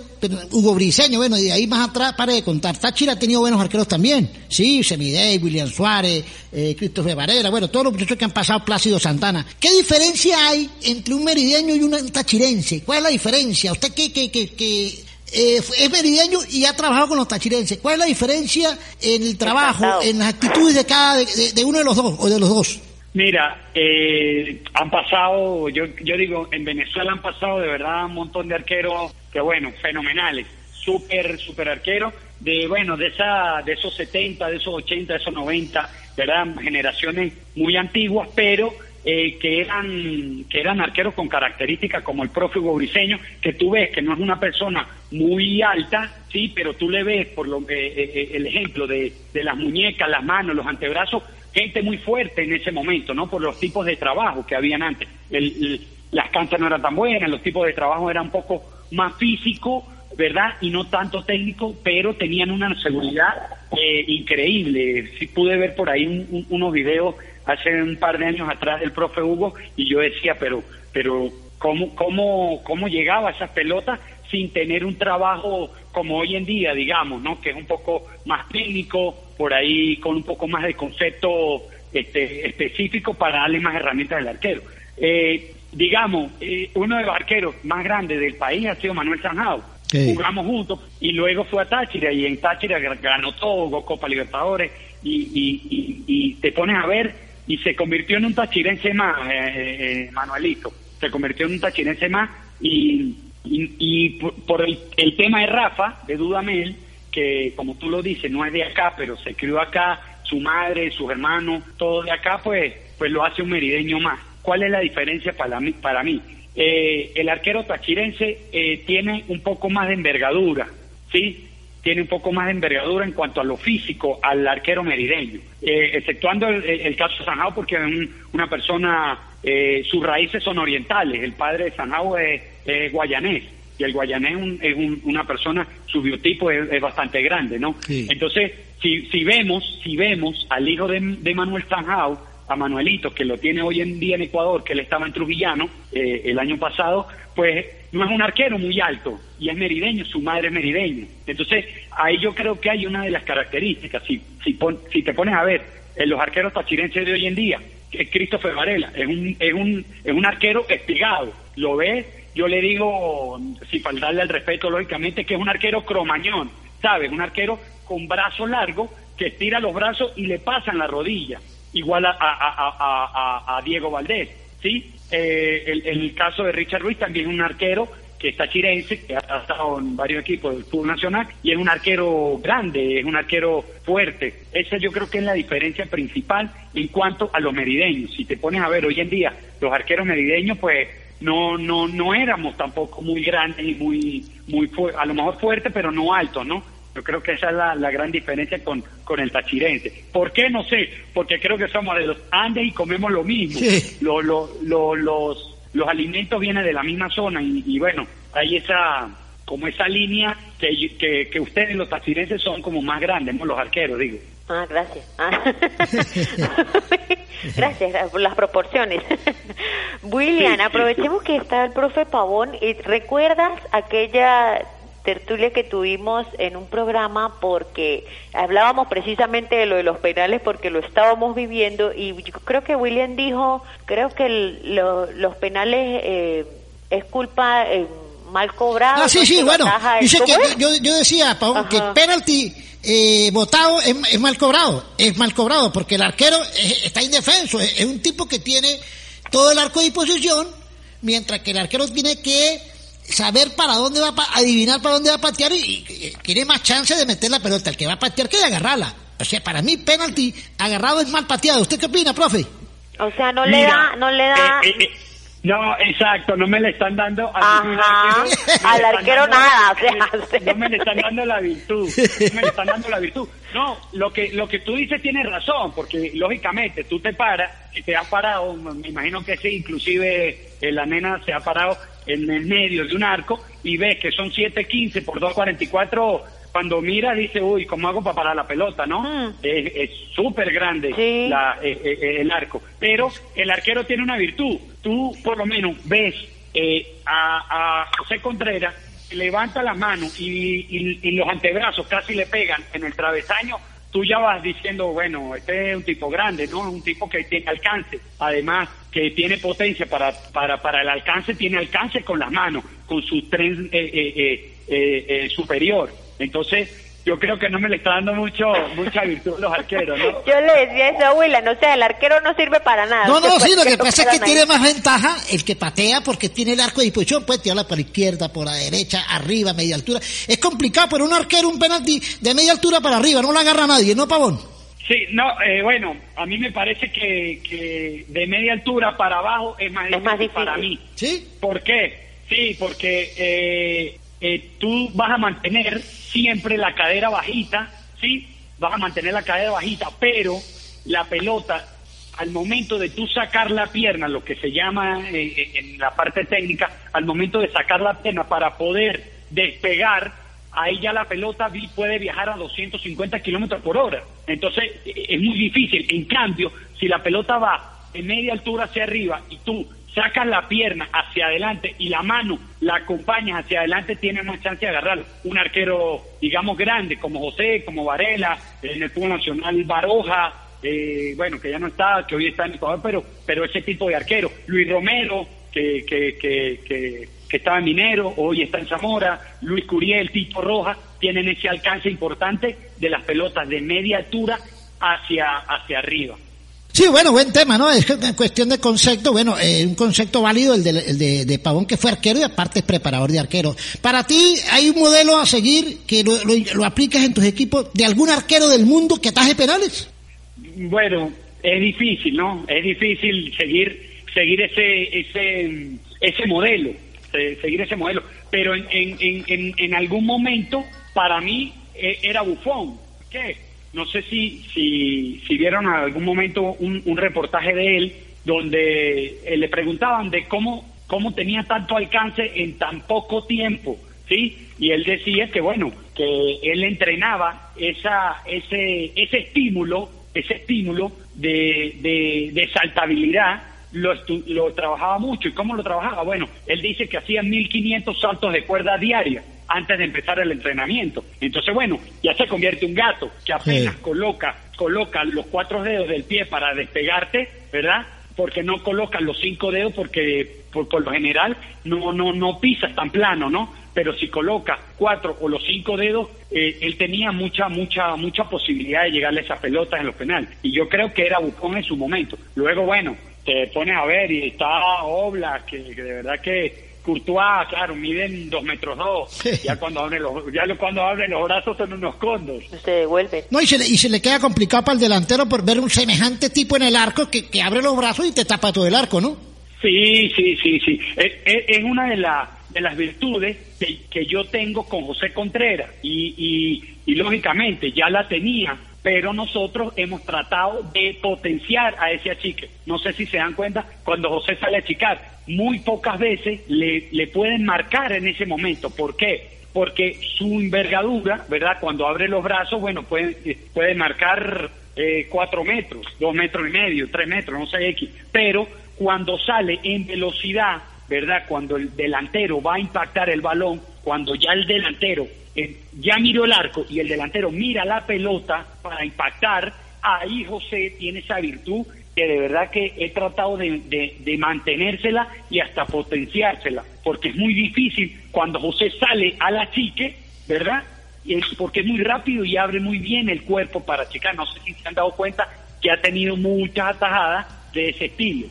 Hugo Briseño, bueno, y de ahí más atrás, para de contar. Táchira ha tenido buenos arqueros también, sí, Semidey, William Suárez, eh, Christopher Varela, bueno, todos los muchachos que han pasado, Plácido Santana. ¿Qué diferencia hay entre un merideño y un tachirense? ¿Cuál es la diferencia? ¿Usted qué, qué, qué, qué eh, es merideño y ha trabajado con los tachirenses. ¿Cuál es la diferencia en el trabajo, en las actitudes de cada de, uno de los dos o de los dos? Mira, eh, han pasado, yo, yo digo, en Venezuela han pasado de verdad un montón de arqueros que bueno, fenomenales, súper, súper arqueros, de bueno, de esa, de esos 70, de esos 80, de esos 90, ¿verdad? Generaciones muy antiguas, pero eh, que eran que eran arqueros con características como el profe Hugo que tú ves que no es una persona muy alta, sí, pero tú le ves por lo, eh, eh, el ejemplo de, de las muñecas, las manos, los antebrazos, gente muy fuerte en ese momento, ¿no? Por los tipos de trabajo que habían antes. las canchas no eran tan buenas, los tipos de trabajo eran un poco más físico, ¿verdad? Y no tanto técnico, pero tenían una seguridad increíble. Sí pude ver por ahí unos videos hace un par de años atrás del profe Hugo y yo decía, pero, pero cómo, cómo, cómo llegaba a esas pelotas sin tener un trabajo como hoy en día, digamos, ¿no? Que es un poco más técnico, por ahí con un poco más de concepto este, específico para darle más herramientas al arquero. Eh, digamos, eh, uno de los arqueros más grandes del país ha sido Manuel Sanjao. Jugamos juntos y luego fue a Táchira y en Táchira ganó todo, Copa Libertadores y, y, te pones a ver y se convirtió en un tachirense más, eh, Manuelito. Se convirtió en un tachirense más y y, por, el, tema de Rafa, de Dudamel, que como tú lo dices, no es de acá, pero se crió acá, su madre, sus hermanos, todo de acá, pues, pues lo hace un merideño más. ¿Cuál es la diferencia para mí? Para mí? Eh, el arquero tachirense eh, tiene un poco más de envergadura, ¿sí? Tiene un poco más de envergadura en cuanto a lo físico al arquero merideño, eh, exceptuando el, caso de Sanjao, porque es una persona, sus raíces son orientales. El padre de Sanjao es es guayanés y el guayanés es, una persona, su biotipo es, bastante grande, ¿no? Entonces, si, si vemos, si vemos al hijo de, Manuel Sanjao, a Manuelito, que lo tiene hoy en día en Ecuador, que él estaba en Trujillano eh, el año pasado, pues no es un arquero muy alto y es merideño, su madre es merideña. Entonces, ahí yo creo que hay una de las características, si, si, si te pones a ver en los arqueros tachirenses de hoy en día, es Christopher Varela, es un, es un, es un arquero espigado, lo ves yo le digo, sin faltarle al respeto, lógicamente, que es un arquero cromañón, ¿sabes? Un arquero con brazo largo que estira los brazos y le pasan la rodilla, igual a, Diego Valdés, ¿sí? Eh, el, caso de Richard Ruiz también un arquero que está chirense, que ha estado en varios equipos del fútbol nacional y es un arquero grande, es un arquero fuerte. Esa yo creo que es la diferencia principal en cuanto a los merideños. Si te pones a ver hoy en día los arqueros merideños, pues no no no éramos tampoco muy grandes y muy muy a lo mejor fuerte pero no alto no yo creo que esa es la, la, gran diferencia con, con el tachirense. ¿Por qué? No sé, porque creo que somos de los Andes y comemos lo mismo. Lo, lo, los, los alimentos vienen de la misma zona y, y bueno, hay esa como esa línea que, que, que ustedes los tachirenses son como más grandes, ¿no? los arqueros, digo. Ah, gracias. Ah. [laughs] [laughs] gracias por las proporciones. [laughs] William, aprovechemos que está el profe Pavón y recuerdas aquella tertulia que tuvimos en un programa porque hablábamos precisamente de lo de los penales porque lo estábamos viviendo y yo creo que William dijo, creo que los penales eh, es culpa... Eh, mal cobrado. Ah, sí, sí, bueno. Dice que yo, yo, decía, Pavón, que penalti eh, votado es, mal cobrado, es mal cobrado, porque el arquero está indefenso, es, un tipo que tiene todo el arco de disposición, mientras que el arquero tiene que saber para dónde va a adivinar para dónde va a patear y, tiene más chance de meter la pelota el que va a patear que de agarrarla. O sea, para mí penalti agarrado es mal pateado. ¿Usted qué opina, profe? O sea, no le da, no le da. Eh, eh, no, exacto, no me le están dando al arquero nada, no me le están dando la virtud, no me le están dando la virtud. No, lo que lo que tú dices tiene razón, porque lógicamente tú te paras, y te has parado, me imagino que sí, inclusive eh, la nena se ha parado en el medio de un arco y ves que son 7.15 por 2.44 cuando mira dice, uy, ¿cómo hago para parar la pelota, no? Mm. Es súper grande la, eh, eh, eh, el arco. Pero el arquero tiene una virtud. Tú, por lo menos, ves a, a, José Contreras, levanta la mano y, y, los antebrazos casi le pegan en el travesaño, tú ya vas diciendo, bueno, este es un tipo grande, ¿no? Un tipo que tiene alcance. Además, que tiene potencia para, para, para el alcance, tiene alcance con las manos, con su tren eh, superior. Entonces, yo creo que no me le está dando mucho mucha virtud a los arqueros, ¿no? [laughs] Yo le decía eso a Willan, o sea, el arquero no sirve para nada. No, no, sí, lo que pasa es que tiene más ventaja el que patea porque tiene el arco de disposición, puede tirarla por la izquierda, por la derecha, arriba, media altura. Es complicado, pero un arquero, un penalti de media altura para arriba, no lo agarra nadie, ¿no, Pavón? Sí, no, eh, bueno, a mí me parece que, que de media altura para abajo es más, es más difícil para mí. ¿Sí? ¿Por qué? Sí, porque eh, eh, tú vas a mantener siempre la cadera bajita, ¿sí? Vas a mantener la cadera bajita, pero la pelota, al momento de tú sacar la pierna, lo que se llama eh, en la parte técnica, al momento de sacar la pierna para poder despegar, ahí ya la pelota puede viajar a 250 kilómetros por hora. Entonces es muy difícil. En cambio, si la pelota va de media altura hacia arriba y tú sacas la pierna hacia adelante y la mano la acompañas hacia adelante, tienes más chance de agarrar un arquero, digamos, grande, como José, como Varela, en el fútbol nacional Baroja, eh, bueno, que ya no está, que hoy está en Ecuador, pero, pero ese tipo de arquero. Luis Romero, que, que, que, que, que estaba en Minero, hoy está en Zamora, Luis Curiel, Tito Roja, tienen ese alcance importante de las pelotas de media altura hacia, hacia arriba. Sí, bueno, buen tema, ¿no? [laughs] Es cuestión de concepto, bueno, eh, un concepto válido el, de, el de, de, Pavón que fue arquero y aparte es preparador de arquero. Para ti, ¿hay un modelo a seguir que lo, lo, lo aplicas en tus equipos de algún arquero del mundo que ataje penales? Bueno, es difícil, ¿no? Es difícil seguir seguir ese ese ese modelo, seguir ese modelo. Pero en, en, en, en algún momento, para mí, era bufón. ¿Qué? No sé si, si, si vieron en algún momento un, un reportaje de él donde le preguntaban de cómo, cómo tenía tanto alcance en tan poco tiempo, ¿sí? Y él decía que, bueno, que él entrenaba esa, ese, ese estímulo, ese estímulo de, de, de saltabilidad, lo, lo trabajaba mucho. ¿Y cómo lo trabajaba? Bueno, él dice que hacía 1500 saltos de cuerda diaria antes de empezar el entrenamiento. Entonces, bueno, ya se convierte un gato que apenas sí. coloca, coloca los cuatro dedos del pie para despegarte, ¿verdad? Porque no coloca los cinco dedos porque por, por lo general no, no, no pisas tan plano, ¿no? Pero si coloca cuatro o los cinco dedos, eh, él tenía mucha, mucha, mucha posibilidad de llegarle a esas pelotas en los penales. Y yo creo que era Bucón en su momento. Luego, bueno, te pones a ver y está Obla, que, que de verdad que Courtois, claro, miden dos metros dos. Sí. Ya cuando abren los, ya cuando abren los brazos son unos condos. Se devuelve. No, y se, le, y se le queda complicado para el delantero por ver un semejante tipo en el arco que, que abre los brazos y te tapa todo el arco, ¿no? Sí, sí, sí, sí. Es, es, es una de, la, de las virtudes que, que, yo tengo con José Contreras y, y, y lógicamente ya la tenía pero nosotros hemos tratado de potenciar a ese achique. No sé si se dan cuenta, cuando José sale a achicar, muy pocas veces le, le pueden marcar en ese momento. ¿Por qué? Porque su envergadura, ¿verdad? Cuando abre los brazos, bueno, puede, puede marcar eh, cuatro metros, dos metros y medio, tres metros, no sé X. Pero cuando sale en velocidad, ¿verdad? Cuando el delantero va a impactar el balón, cuando ya el delantero eh, ya miró el arco y el delantero mira la pelota para impactar, ahí José tiene esa virtud que de verdad que he tratado de, de, de, mantenérsela y hasta potenciársela, porque es muy difícil cuando José sale a la chique, ¿verdad? Es porque es muy rápido y abre muy bien el cuerpo para checar. No sé si se han dado cuenta que ha tenido muchas atajadas de ese estilo.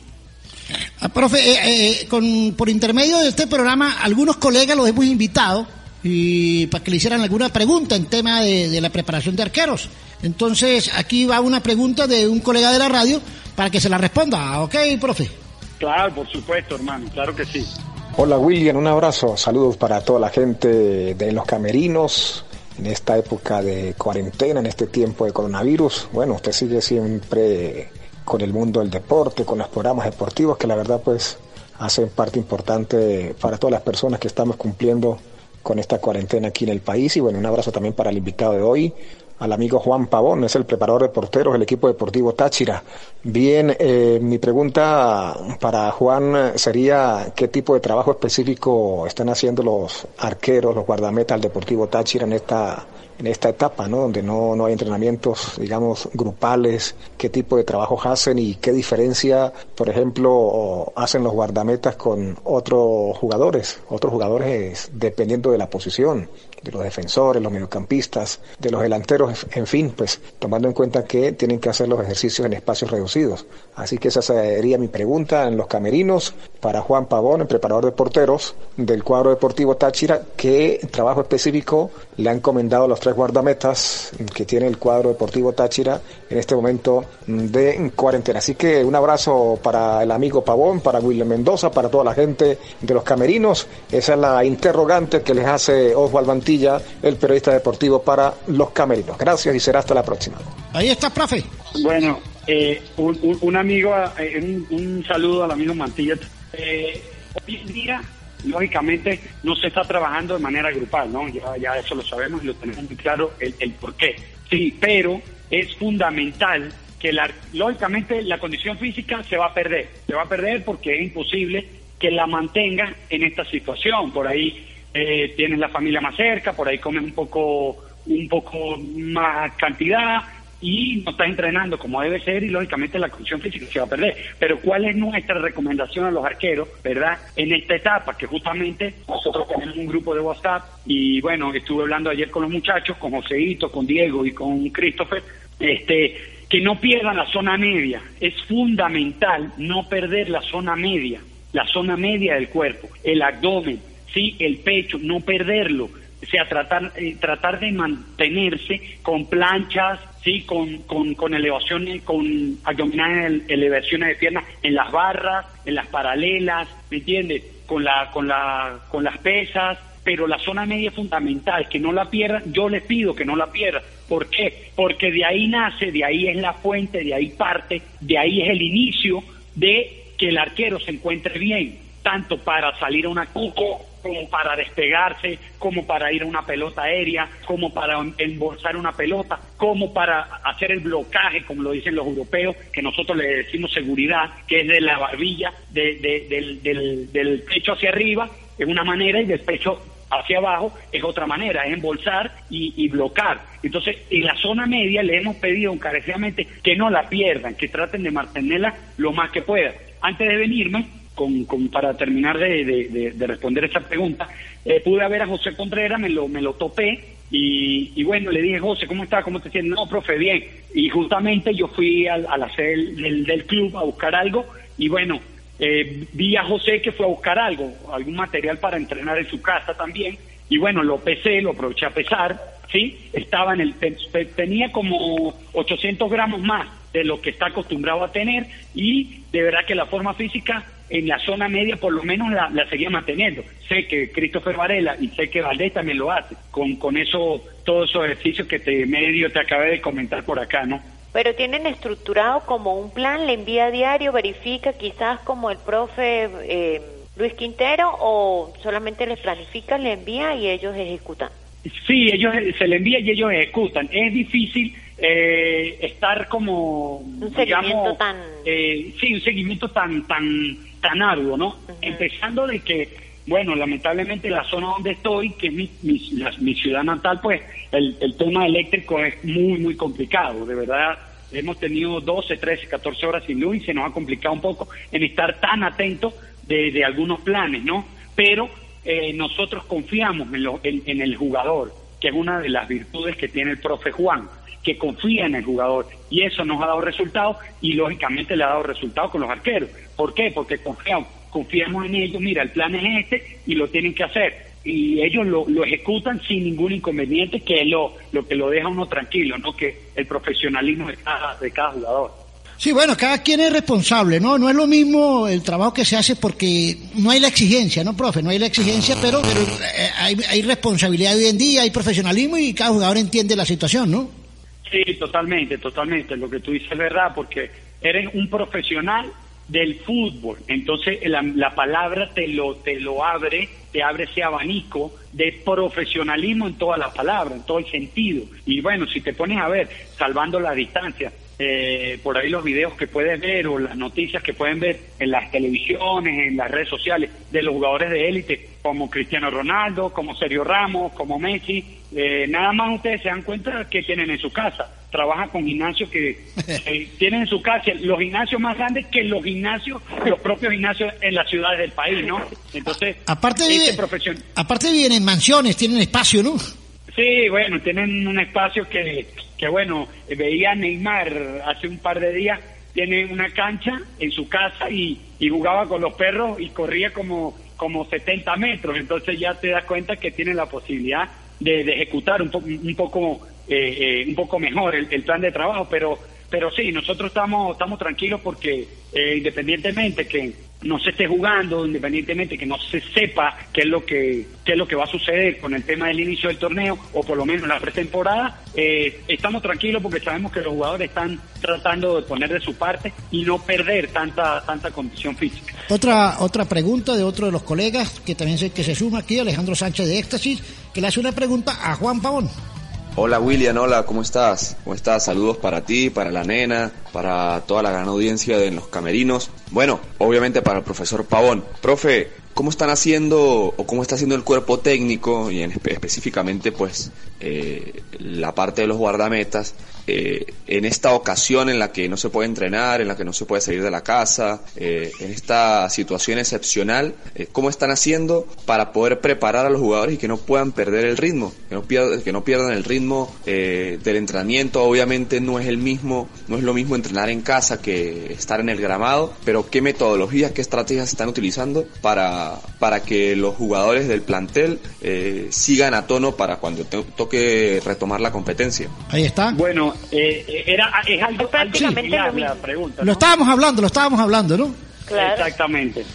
Ah, profe, eh, eh, con, por intermedio de este programa, algunos colegas los hemos invitado y para que le hicieran alguna pregunta en tema de, de, la preparación de arqueros. Entonces, aquí va una pregunta de un colega de la radio para que se la responda. ¿Ok, profe? Claro, por supuesto, hermano, claro que sí. Hola, William, un abrazo. Saludos para toda la gente de los camerinos en esta época de cuarentena, en este tiempo de coronavirus. Bueno, usted sigue siempre con el mundo del deporte, con los programas deportivos que la verdad pues hacen parte importante para todas las personas que estamos cumpliendo con esta cuarentena aquí en el país. Y bueno, un abrazo también para el invitado de hoy, al amigo Juan Pavón, es el preparador de porteros del equipo deportivo Táchira. Bien, eh, mi pregunta para Juan sería qué tipo de trabajo específico están haciendo los arqueros, los guardametas del Deportivo Táchira en esta en esta etapa, ¿no? Donde no, no hay entrenamientos, digamos, grupales, qué tipo de trabajos hacen y qué diferencia, por ejemplo, hacen los guardametas con otros jugadores, otros jugadores dependiendo de la posición, de los defensores, los mediocampistas, de los delanteros, en fin, pues tomando en cuenta que tienen que hacer los ejercicios en espacios reducidos. Así que esa sería mi pregunta en los camerinos para Juan Pavón, el preparador de porteros del cuadro deportivo Táchira, qué trabajo específico le han encomendado los tres guardametas que tiene el cuadro deportivo Táchira en este momento de cuarentena. Así que un abrazo para el amigo Pavón, para William Mendoza, para toda la gente de los camerinos. Esa es la interrogante que les hace Oswald Mantilla, el periodista deportivo para los camerinos. Gracias y será hasta la próxima. Ahí está, profe. Bueno, eh, un, un, un, amigo, eh, un, un, saludo al amigo Mantilla. Eh, hoy en día lógicamente no se está trabajando de manera grupal, ¿no? Ya, ya eso lo sabemos y lo tenemos muy claro el, el por qué. Sí, pero es fundamental que la, lógicamente la condición física se va a perder, se va a perder porque es imposible que la mantenga en esta situación. Por ahí eh, tienes la familia más cerca, por ahí comes un poco, un poco más cantidad y no estás entrenando como debe ser y lógicamente la condición física se va a perder. Pero ¿cuál es nuestra recomendación a los arqueros, verdad? En esta etapa, que justamente nosotros tenemos un grupo de WhatsApp y bueno, estuve hablando ayer con los muchachos, con Joseito, con Diego y con Christopher, este, que no pierdan la zona media. Es fundamental no perder la zona media, la zona media del cuerpo, el abdomen, sí, el pecho, no perderlo. O sea, tratar, eh, tratar de mantenerse con planchas, sí, con, con, con elevaciones, con abdominales, elevaciones de piernas en las barras, en las paralelas, ¿me entiendes? Con la, con la, con las pesas, pero la zona media es fundamental, que no la pierdan, yo les pido que no la pierdan. ¿Por qué? Porque de ahí nace, de ahí es la fuente, de ahí parte, de ahí es el inicio de que el arquero se encuentre bien, tanto para salir a una cuco como para despegarse, como para ir a una pelota aérea, como para embolsar una pelota, como para hacer el blocaje, como lo dicen los europeos, que nosotros le decimos seguridad, que es de la barbilla, de, del, del, del pecho hacia arriba, es una manera, y del pecho hacia abajo es otra manera, es embolsar y, y, bloquear. Entonces, en la zona media le hemos pedido encarecidamente que no la pierdan, que traten de mantenerla lo más que puedan. Antes de venirme, con, para terminar de, de, responder esa pregunta, eh, pude ver a José Contreras, me lo, me lo topé y, y, bueno, le dije, José, ¿cómo estás? ¿Cómo te sientes? No, profe, bien. Y justamente yo fui al, a la sede del, del, club a buscar algo y bueno, eh, vi a José que fue a buscar algo, algún material para entrenar en su casa también y bueno, lo pesé, lo aproveché a pesar, ¿sí? Estaba en el, tenía como 800 gramos más de lo que está acostumbrado a tener y de verdad que la forma física en la zona media por lo menos la, la seguía manteniendo. Sé que Christopher Varela y sé que Valdés también lo hace, con, con eso, todos esos ejercicios que te medio te acabé de comentar por acá, ¿no? Pero tienen estructurado como un plan, le envía a diario, verifica quizás como el profe eh, Luis Quintero o solamente les planifica, le envía y ellos ejecutan. Sí, ellos se le envía y ellos ejecutan. Es difícil eh, estar como un seguimiento tan eh, sí un seguimiento tan tan tan arduo no empezando de que bueno lamentablemente la zona donde estoy que es mi, mi, ciudad natal pues el, el, tema eléctrico es muy muy complicado. De verdad hemos tenido 12 13 14 horas sin luz y se nos ha complicado un poco en estar tan atentos de, de algunos planes no pero eh, nosotros confiamos en, lo, en, en el jugador que es una de las virtudes que tiene el profe Juan que confía en el jugador y eso nos ha dado resultados y lógicamente le ha dado resultados con los arqueros. ¿Por qué? Porque confiamos, confiamos en ellos, mira, el plan es este y lo tienen que hacer y ellos lo, lo ejecutan sin ningún inconveniente, que es lo, lo que lo deja uno tranquilo, ¿no? Que el profesionalismo de cada, de cada jugador. Sí, bueno, cada quien es responsable, ¿no? No es lo mismo el trabajo que se hace porque no hay la exigencia, ¿no, profe? No hay la exigencia, pero, pero eh, hay, hay responsabilidad hoy en día, hay profesionalismo y cada jugador entiende la situación, ¿no? Sí, totalmente, totalmente. Lo que tú dices es verdad, porque eres un profesional del fútbol. Entonces la, la, palabra te lo, te lo abre, te abre ese abanico de profesionalismo en toda la palabra, en todo el sentido. Y bueno, si te pones a ver, salvando la distancia, eh, por ahí los videos que puedes ver o las noticias que pueden ver en las televisiones, en las redes sociales de los jugadores de élite, como Cristiano Ronaldo, como Sergio Ramos, como Messi, eh, nada más ustedes se dan cuenta que tienen en su casa. Trabajan con gimnasios [laughs] que tienen en su casa los gimnasios más grandes que los gimnasios, los propios gimnasios en las ciudades del país, ¿no? Entonces, aparte, vive, profesión... aparte viven en mansiones, tienen espacio, ¿no? Sí, bueno, tienen un espacio que, que bueno, veía a Neymar hace un par de días, tiene una cancha en su casa y, y jugaba con los perros y corría como, como 70 metros, entonces ya te das cuenta que tiene la posibilidad de, ejecutar un, po un poco eh, eh, un poco mejor el, el, plan de trabajo, pero pero sí, nosotros estamos estamos tranquilos porque eh, independientemente que no se esté jugando, independientemente que no se sepa qué es lo que qué es lo que va a suceder con el tema del inicio del torneo o por lo menos la pretemporada, eh, estamos tranquilos porque sabemos que los jugadores están tratando de poner de su parte y no perder tanta tanta condición física. Otra otra pregunta de otro de los colegas que también sé que se suma aquí, Alejandro Sánchez de Éxtasis, que le hace una pregunta a Juan Pavón. Hola William, hola, ¿cómo estás? ¿Cómo estás? Saludos para ti, para la nena, para toda la gran audiencia de los camerinos. Bueno, obviamente para el profesor Pavón. Profe, ¿cómo están haciendo o cómo está haciendo el cuerpo técnico y en, específicamente pues eh, la parte de los guardametas eh, en esta ocasión en la que no se puede entrenar, en la que no se puede salir de la casa, eh, en esta situación excepcional, eh, ¿cómo están haciendo para poder preparar a los jugadores y que no puedan perder el ritmo, que no pierdan, que no pierdan el ritmo del entrenamiento? Obviamente no es el mismo, no es lo mismo entrenar en casa que estar en el gramado, pero ¿qué metodologías, qué estrategias están utilizando para, para que los jugadores del plantel sigan a tono para cuando toque retomar la competencia? Ahí está. Bueno, eh, era, es algo, prácticamente la pregunta. Lo estábamos hablando, lo estábamos hablando, ¿no? Exactamente,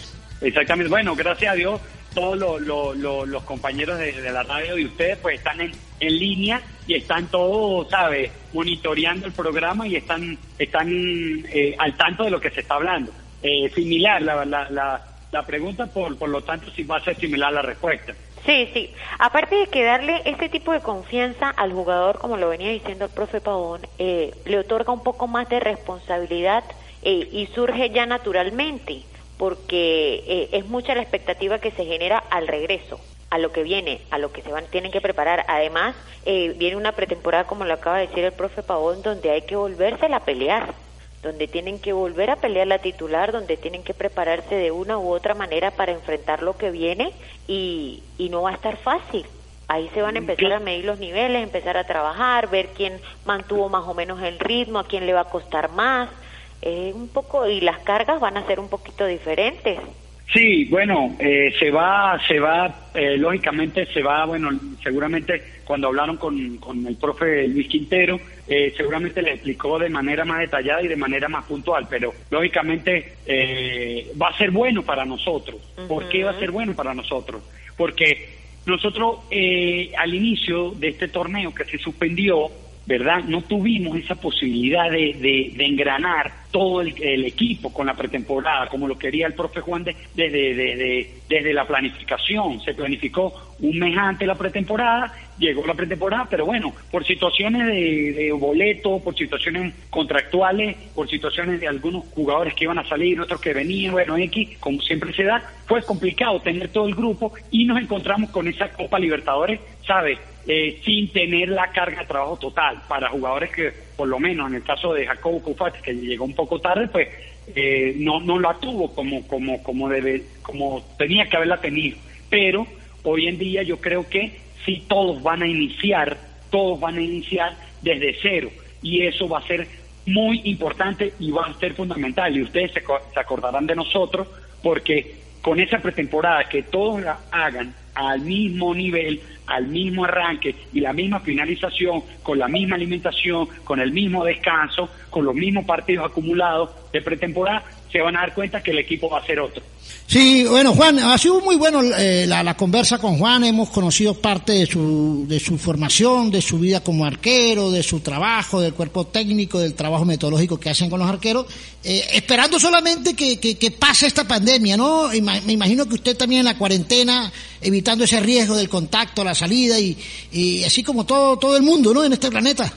exactamente. Bueno, gracias a Dios, todos los compañeros de, la radio y ustedes pues están en, en línea y están todos, ¿sabes? Monitoreando el programa y están, están eh, al tanto de lo que se está hablando. Eh, similar la, la, la, la pregunta, por, por lo tanto, si va a ser similar la respuesta. Sí, sí. Aparte de que darle este tipo de confianza al jugador, como lo venía diciendo el profe Pavón, eh, le otorga un poco más de responsabilidad eh, y surge ya naturalmente, porque eh, es mucha la expectativa que se genera al regreso a lo que viene, a lo que se van, tienen que preparar. Además, viene una pretemporada, como lo acaba de decir el profe Pavón, donde hay que volverse a pelear donde tienen que volver a pelear la titular, donde tienen que prepararse de una u otra manera para enfrentar lo que viene y, y no va a estar fácil. Ahí se van a empezar a medir los niveles, empezar a trabajar, ver quién mantuvo más o menos el ritmo, a quién le va a costar más. Eh, un poco y las cargas van a ser un poquito diferentes. Sí, bueno, eh, se va, se va, eh, lógicamente se va, bueno, seguramente cuando hablaron con, con el profe Luis Quintero, eh, seguramente le explicó de manera más detallada y de manera más puntual, pero lógicamente va a ser bueno para nosotros. ¿Por qué va a ser bueno para nosotros? Porque nosotros al inicio de este torneo que se suspendió, ¿verdad? No tuvimos esa posibilidad de, de, engranar todo el, equipo con la pretemporada, como lo quería el profe Juan de, desde, la planificación. Se planificó un mes antes la pretemporada, llegó la pretemporada, pero bueno, por situaciones de, de boleto, por situaciones contractuales, por situaciones de algunos jugadores que iban a salir, otros que venían, bueno, X, como siempre se da, fue complicado tener todo el grupo y nos encontramos con esa Copa Libertadores, ¿sabes? Eh, sin tener la carga de trabajo total. Para jugadores que, por lo menos en el caso de Jacobo Cufati, que llegó un poco tarde, pues eh, no, no la tuvo como, como, como, debe, como tenía que haberla tenido. Pero hoy en día yo creo que sí todos van a iniciar, todos van a iniciar desde cero. Y eso va a ser muy importante y va a ser fundamental. Y ustedes se, se acordarán de nosotros porque con esa pretemporada que todos la hagan al mismo nivel, al mismo arranque y la misma finalización, con la misma alimentación, con el mismo descanso, con los mismos partidos acumulados de pretemporada, se van a dar cuenta que el equipo va a ser otro. Sí, bueno, Juan, ha sido muy bueno eh, la, conversa con Juan, hemos conocido parte de su, de su formación, de su vida como arquero, de su trabajo, del cuerpo técnico, del trabajo metodológico que hacen con los arqueros, eh, esperando solamente que, que, que, pase esta pandemia, ¿no? me imagino que usted también en la cuarentena, evitando ese riesgo del contacto, la salida y, y así como todo, todo el mundo, ¿no? En este planeta.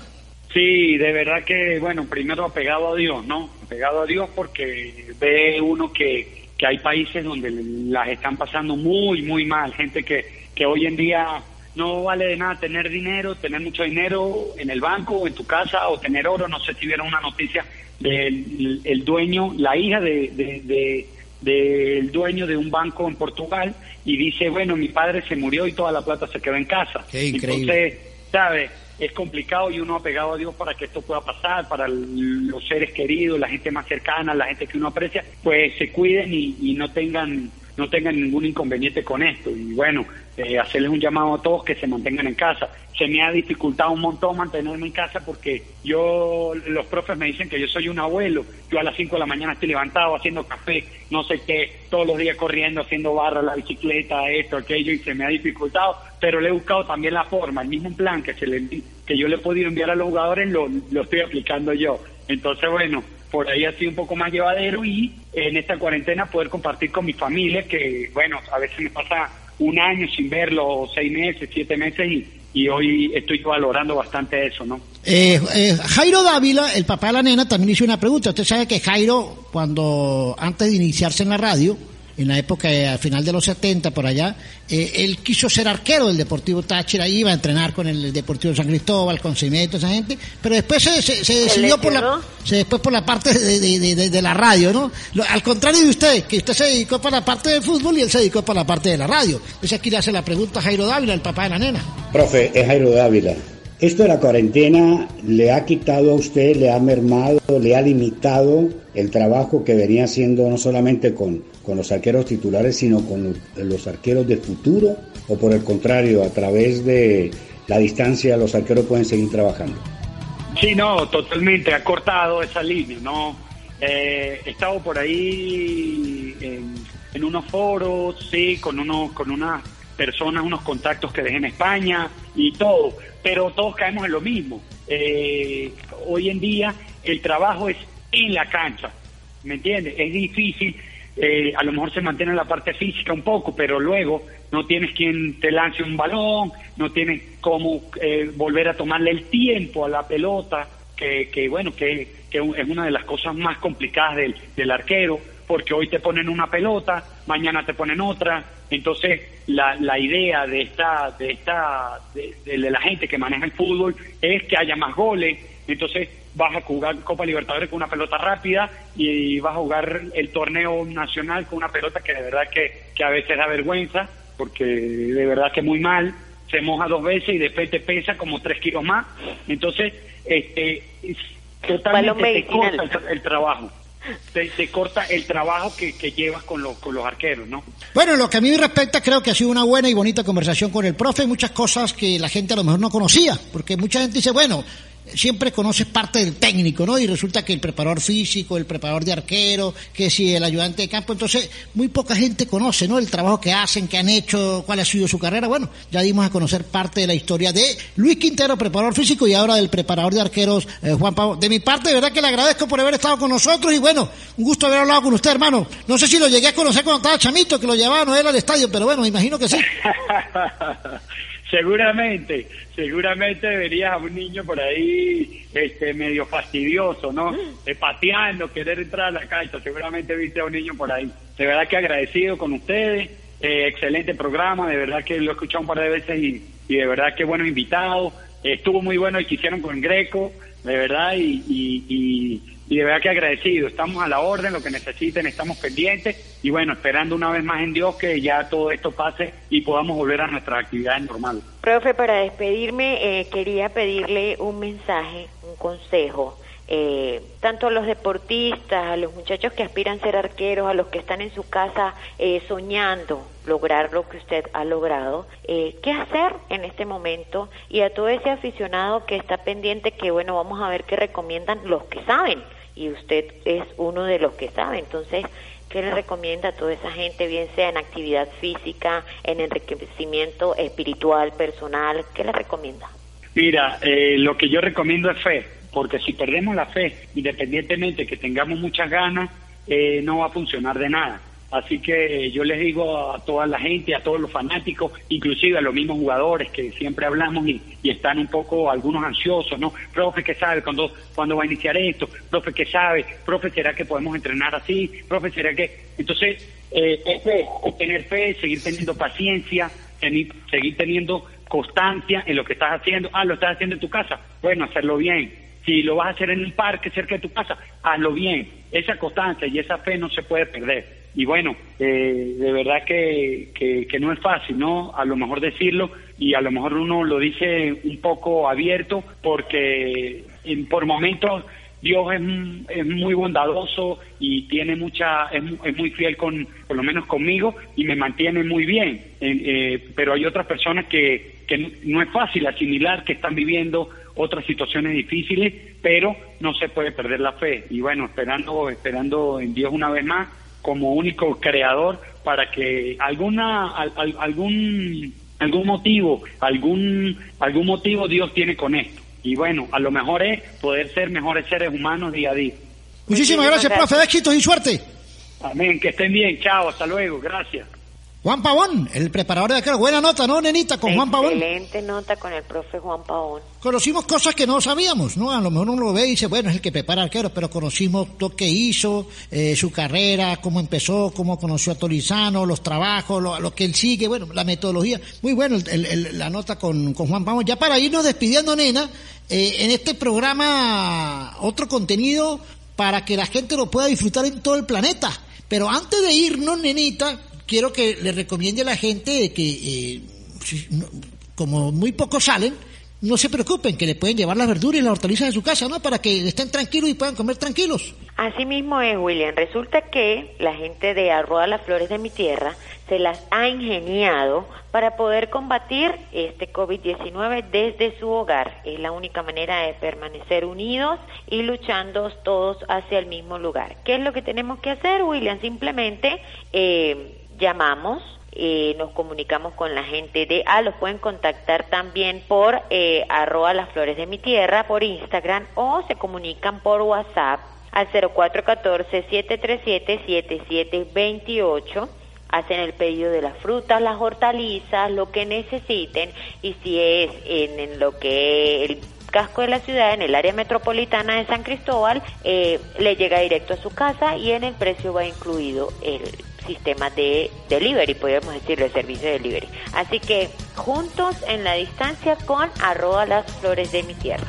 Sí, de verdad que, bueno, primero apegado a Dios, ¿no? Apegado a Dios porque ve uno que, que hay países donde las están pasando muy, muy mal, gente que, que hoy en día no vale de nada tener dinero, tener mucho dinero en el banco o en tu casa o tener oro, no sé si vieron una noticia del el dueño, la hija de, de, del dueño de un banco en Portugal y dice, bueno, mi padre se murió y toda la plata se quedó en casa. Qué increíble. Entonces, ¿sabes? es complicado y uno ha pegado a Dios para que esto pueda pasar, para los seres queridos, la gente más cercana, la gente que uno aprecia, pues se cuiden y, y no tengan no tengan ningún inconveniente con esto. Y bueno, eh, hacerles un llamado a todos que se mantengan en casa. Se me ha dificultado un montón mantenerme en casa porque yo, los profes me dicen que yo soy un abuelo. Yo a las 5 de la mañana estoy levantado haciendo café, no sé qué, todos los días corriendo, haciendo barra, la bicicleta, esto, aquello, y se me ha dificultado. Pero le he buscado también la forma, el mismo plan que, se le, que yo le he podido enviar a los jugadores, lo, lo estoy aplicando yo. Entonces, bueno, por ahí sido un poco más llevadero y en esta cuarentena poder compartir con mi familia, que bueno, a veces me pasa un año sin verlo, seis meses, siete meses, y, y hoy estoy valorando bastante eso, ¿no? Eh, eh, Jairo Dávila, el papá de la nena, también hizo una pregunta. Usted sabe que Jairo, cuando antes de iniciarse en la radio, en la época, eh, al final de los 70, por allá, eh, él quiso ser arquero del Deportivo Táchira, iba a entrenar con el Deportivo San Cristóbal, con Cimiento, esa gente, pero después se, se, se decidió por la, se, después por la parte de, de, de, de, la radio, ¿no? Lo, al contrario de usted, que usted se dedicó para la parte del fútbol y él se dedicó para la parte de la radio. Entonces aquí le hace la pregunta a Jairo Dávila, el papá de la nena. Profe, es Jairo Dávila. Esto de la cuarentena le ha quitado a usted, le ha mermado, le ha limitado el trabajo que venía haciendo no solamente con, con los arqueros titulares, sino con los arqueros de futuro, o por el contrario, a través de la distancia los arqueros pueden seguir trabajando. Sí, no, totalmente, ha cortado esa línea, ¿no? Eh, he estado por ahí en, en unos foros, sí, con, uno, con unas personas, unos contactos que dejé en España y todo, pero todos caemos en lo mismo. Eh, hoy en día el trabajo es en la cancha, ¿me entiendes? Es difícil, eh, a lo mejor se mantiene la parte física un poco, pero luego no tienes quien te lance un balón, no tienes cómo eh, volver a tomarle el tiempo a la pelota, que, que bueno, que, que, es una de las cosas más complicadas del, del arquero, porque hoy te ponen una pelota, mañana te ponen otra, entonces la, la idea de esta, de esta, de, de la gente que maneja el fútbol es que haya más goles, entonces vas a jugar Copa Libertadores con una pelota rápida y vas a jugar el torneo nacional con una pelota que de verdad que, que a veces da vergüenza, porque de verdad que muy mal, se moja dos veces y después te pesa como tres kilos más, entonces este, totalmente te corta el, el trabajo. Te, te, corta el trabajo que, que llevas con los, con los arqueros, ¿no? Bueno, en lo que a mí me respecta, creo que ha sido una buena y bonita conversación con el profe. Muchas cosas que la gente a lo mejor no conocía, porque mucha gente dice, bueno, siempre conoces parte del técnico, ¿no? Y resulta que el preparador físico, el preparador de arquero, que si el ayudante de campo, entonces muy poca gente conoce, ¿no? El trabajo que hacen, que han hecho, cuál ha sido su carrera. Bueno, ya dimos a conocer parte de la historia de Luis Quintero, preparador físico, y ahora del preparador de arqueros, eh, Juan Pablo. De mi parte, de verdad que le agradezco por haber estado con nosotros y bueno, un gusto haber hablado con usted, hermano. No sé si lo llegué a conocer cuando estaba chamito, que lo llevaba no era al estadio, pero bueno, me imagino que sí. [laughs] seguramente, seguramente verías a un niño por ahí este medio fastidioso, ¿no? [gasps] Eh, pateando, querer entrar a la cancha, seguramente viste a un niño por ahí. De verdad que agradecido con ustedes, eh, excelente programa, de verdad que lo he escuchado un par de veces y, y de verdad que bueno invitado, eh, estuvo muy bueno el que hicieron con Greco, de verdad, y, y, y, y de verdad que agradecido, estamos a la orden, lo que necesiten, estamos pendientes y bueno, esperando una vez más en Dios que ya todo esto pase y podamos volver a nuestras actividades normales. Profe, para despedirme, eh, quería pedirle un mensaje, un consejo. Eh, tanto a los deportistas, a los muchachos que aspiran a ser arqueros, a los que están en su casa eh, soñando lograr lo que usted ha logrado, eh, qué hacer en este momento y a todo ese aficionado que está pendiente que bueno, vamos a ver qué recomiendan los que saben y usted es uno de los que sabe, entonces ¿Qué le recomienda a toda esa gente, bien sea en actividad física, en enriquecimiento espiritual, personal? ¿Qué le recomienda? Mira, eh, lo que yo recomiendo es fe, porque si perdemos la fe, independientemente que tengamos muchas ganas, eh, no va a funcionar de nada. Así que yo les digo a toda la gente, a todos los fanáticos, inclusive a los mismos jugadores que siempre hablamos y, están un poco algunos ansiosos, ¿no? Profe, ¿qué sabe cuándo, cuándo va a iniciar esto? Profe, ¿qué sabe? Profe, ¿será que podemos entrenar así? Profe, ¿será que...? Entonces, eh, es fe, tener fe, seguir teniendo paciencia, seguir teniendo constancia en lo que estás haciendo. Ah, lo estás haciendo en tu casa. Bueno, hacerlo bien. Si lo vas a hacer en un parque cerca de tu casa, hazlo bien. Esa constancia y esa fe no se puede perder y bueno, eh, de verdad que, que, no es fácil, ¿no? A lo mejor decirlo y a lo mejor uno lo dice un poco abierto porque en, por momentos Dios es, es, muy bondadoso y tiene mucha, es, es, muy fiel con, por lo menos conmigo y me mantiene muy bien. Eh, eh, pero hay otras personas que, que no es fácil asimilar que están viviendo otras situaciones difíciles, pero no se puede perder la fe. Y bueno, esperando, esperando en Dios una vez más como único creador para que alguna al, al, algún algún motivo algún algún motivo Dios tiene con esto. Y bueno a lo mejor es poder ser mejores seres humanos día a día. Muchísimas gracias, profe. Éxitos y suerte. Amén. Que estén bien. Chao. Hasta luego. Gracias Juan Pavón, el preparador de arqueros. Buena nota, ¿no, nenita? Con Juan Pavón. Excelente nota con el profe Juan Pavón. Conocimos cosas que no sabíamos, ¿no? A lo mejor uno lo ve y dice, bueno, es el que prepara arqueros, pero conocimos lo que hizo, eh, su carrera, cómo empezó, cómo conoció a Tolizano, los trabajos, lo, lo que él sigue, bueno, la metodología. Muy bueno el- el- la nota con, con Juan Pavón. Ya para irnos despidiendo, nena, eh, en este programa, otro contenido para que la gente lo pueda disfrutar en todo el planeta. Pero antes de irnos, nenita, quiero que le recomiende a la gente que, eh, como muy pocos salen, no se preocupen, que le pueden llevar las verduras y las hortalizas de su casa, ¿no? Para que estén tranquilos y puedan comer tranquilos. Así mismo es, William. Resulta que la gente de Arroa las Flores de mi tierra se las ha ingeniado para poder combatir este COVID-19 desde su hogar. Es la única manera de permanecer unidos y luchando todos hacia el mismo lugar. ¿Qué es lo que tenemos que hacer, William? Simplemente eh, llamamos eh, nos comunicamos con la gente de ah los pueden contactar también por eh, arroba las flores de mi tierra por Instagram o se comunican por WhatsApp al 0414-737-7728 hacen el pedido de las frutas, las hortalizas, lo que necesiten y si es en, en lo que el casco de la ciudad, en el área metropolitana de San Cristóbal, eh, le llega directo a su casa y en el precio va incluido el sistema de delivery, podríamos decirlo, el servicio de delivery. Así que juntos en la distancia con arroba las flores de mi tierra.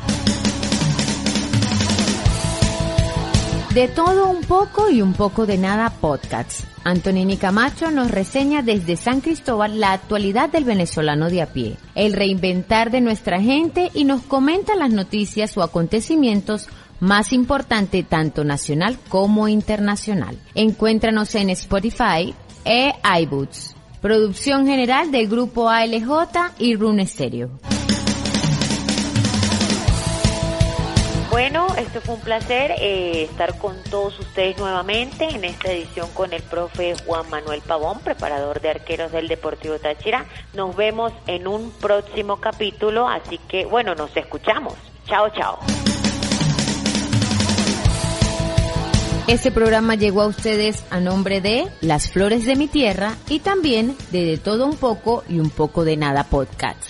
De todo un poco y un poco de nada podcasts. Antonini Camacho nos reseña desde San Cristóbal la actualidad del venezolano de a pie, el reinventar de nuestra gente y nos comenta las noticias o acontecimientos más importantes tanto nacional como internacional. Encuéntranos en Spotify e iBoots. Producción general del grupo ALJ y Rune Stereo. Bueno, esto fue un placer eh, estar con todos ustedes nuevamente en esta edición con el profe Juan Manuel Pavón, preparador de arqueros del Deportivo Táchira. Nos vemos en un próximo capítulo, así que bueno, nos escuchamos. Chao, chao. Este programa llegó a ustedes a nombre de Las Flores de mi Tierra y también de De Todo Un Poco y Un Poco de Nada Podcast.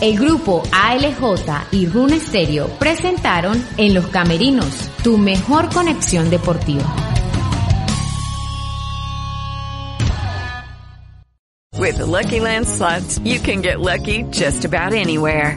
El grupo ALJ y Rune Stereo presentaron En los Camerinos, tu mejor conexión deportiva. With the Lucky Land slots, you can get lucky just about anywhere.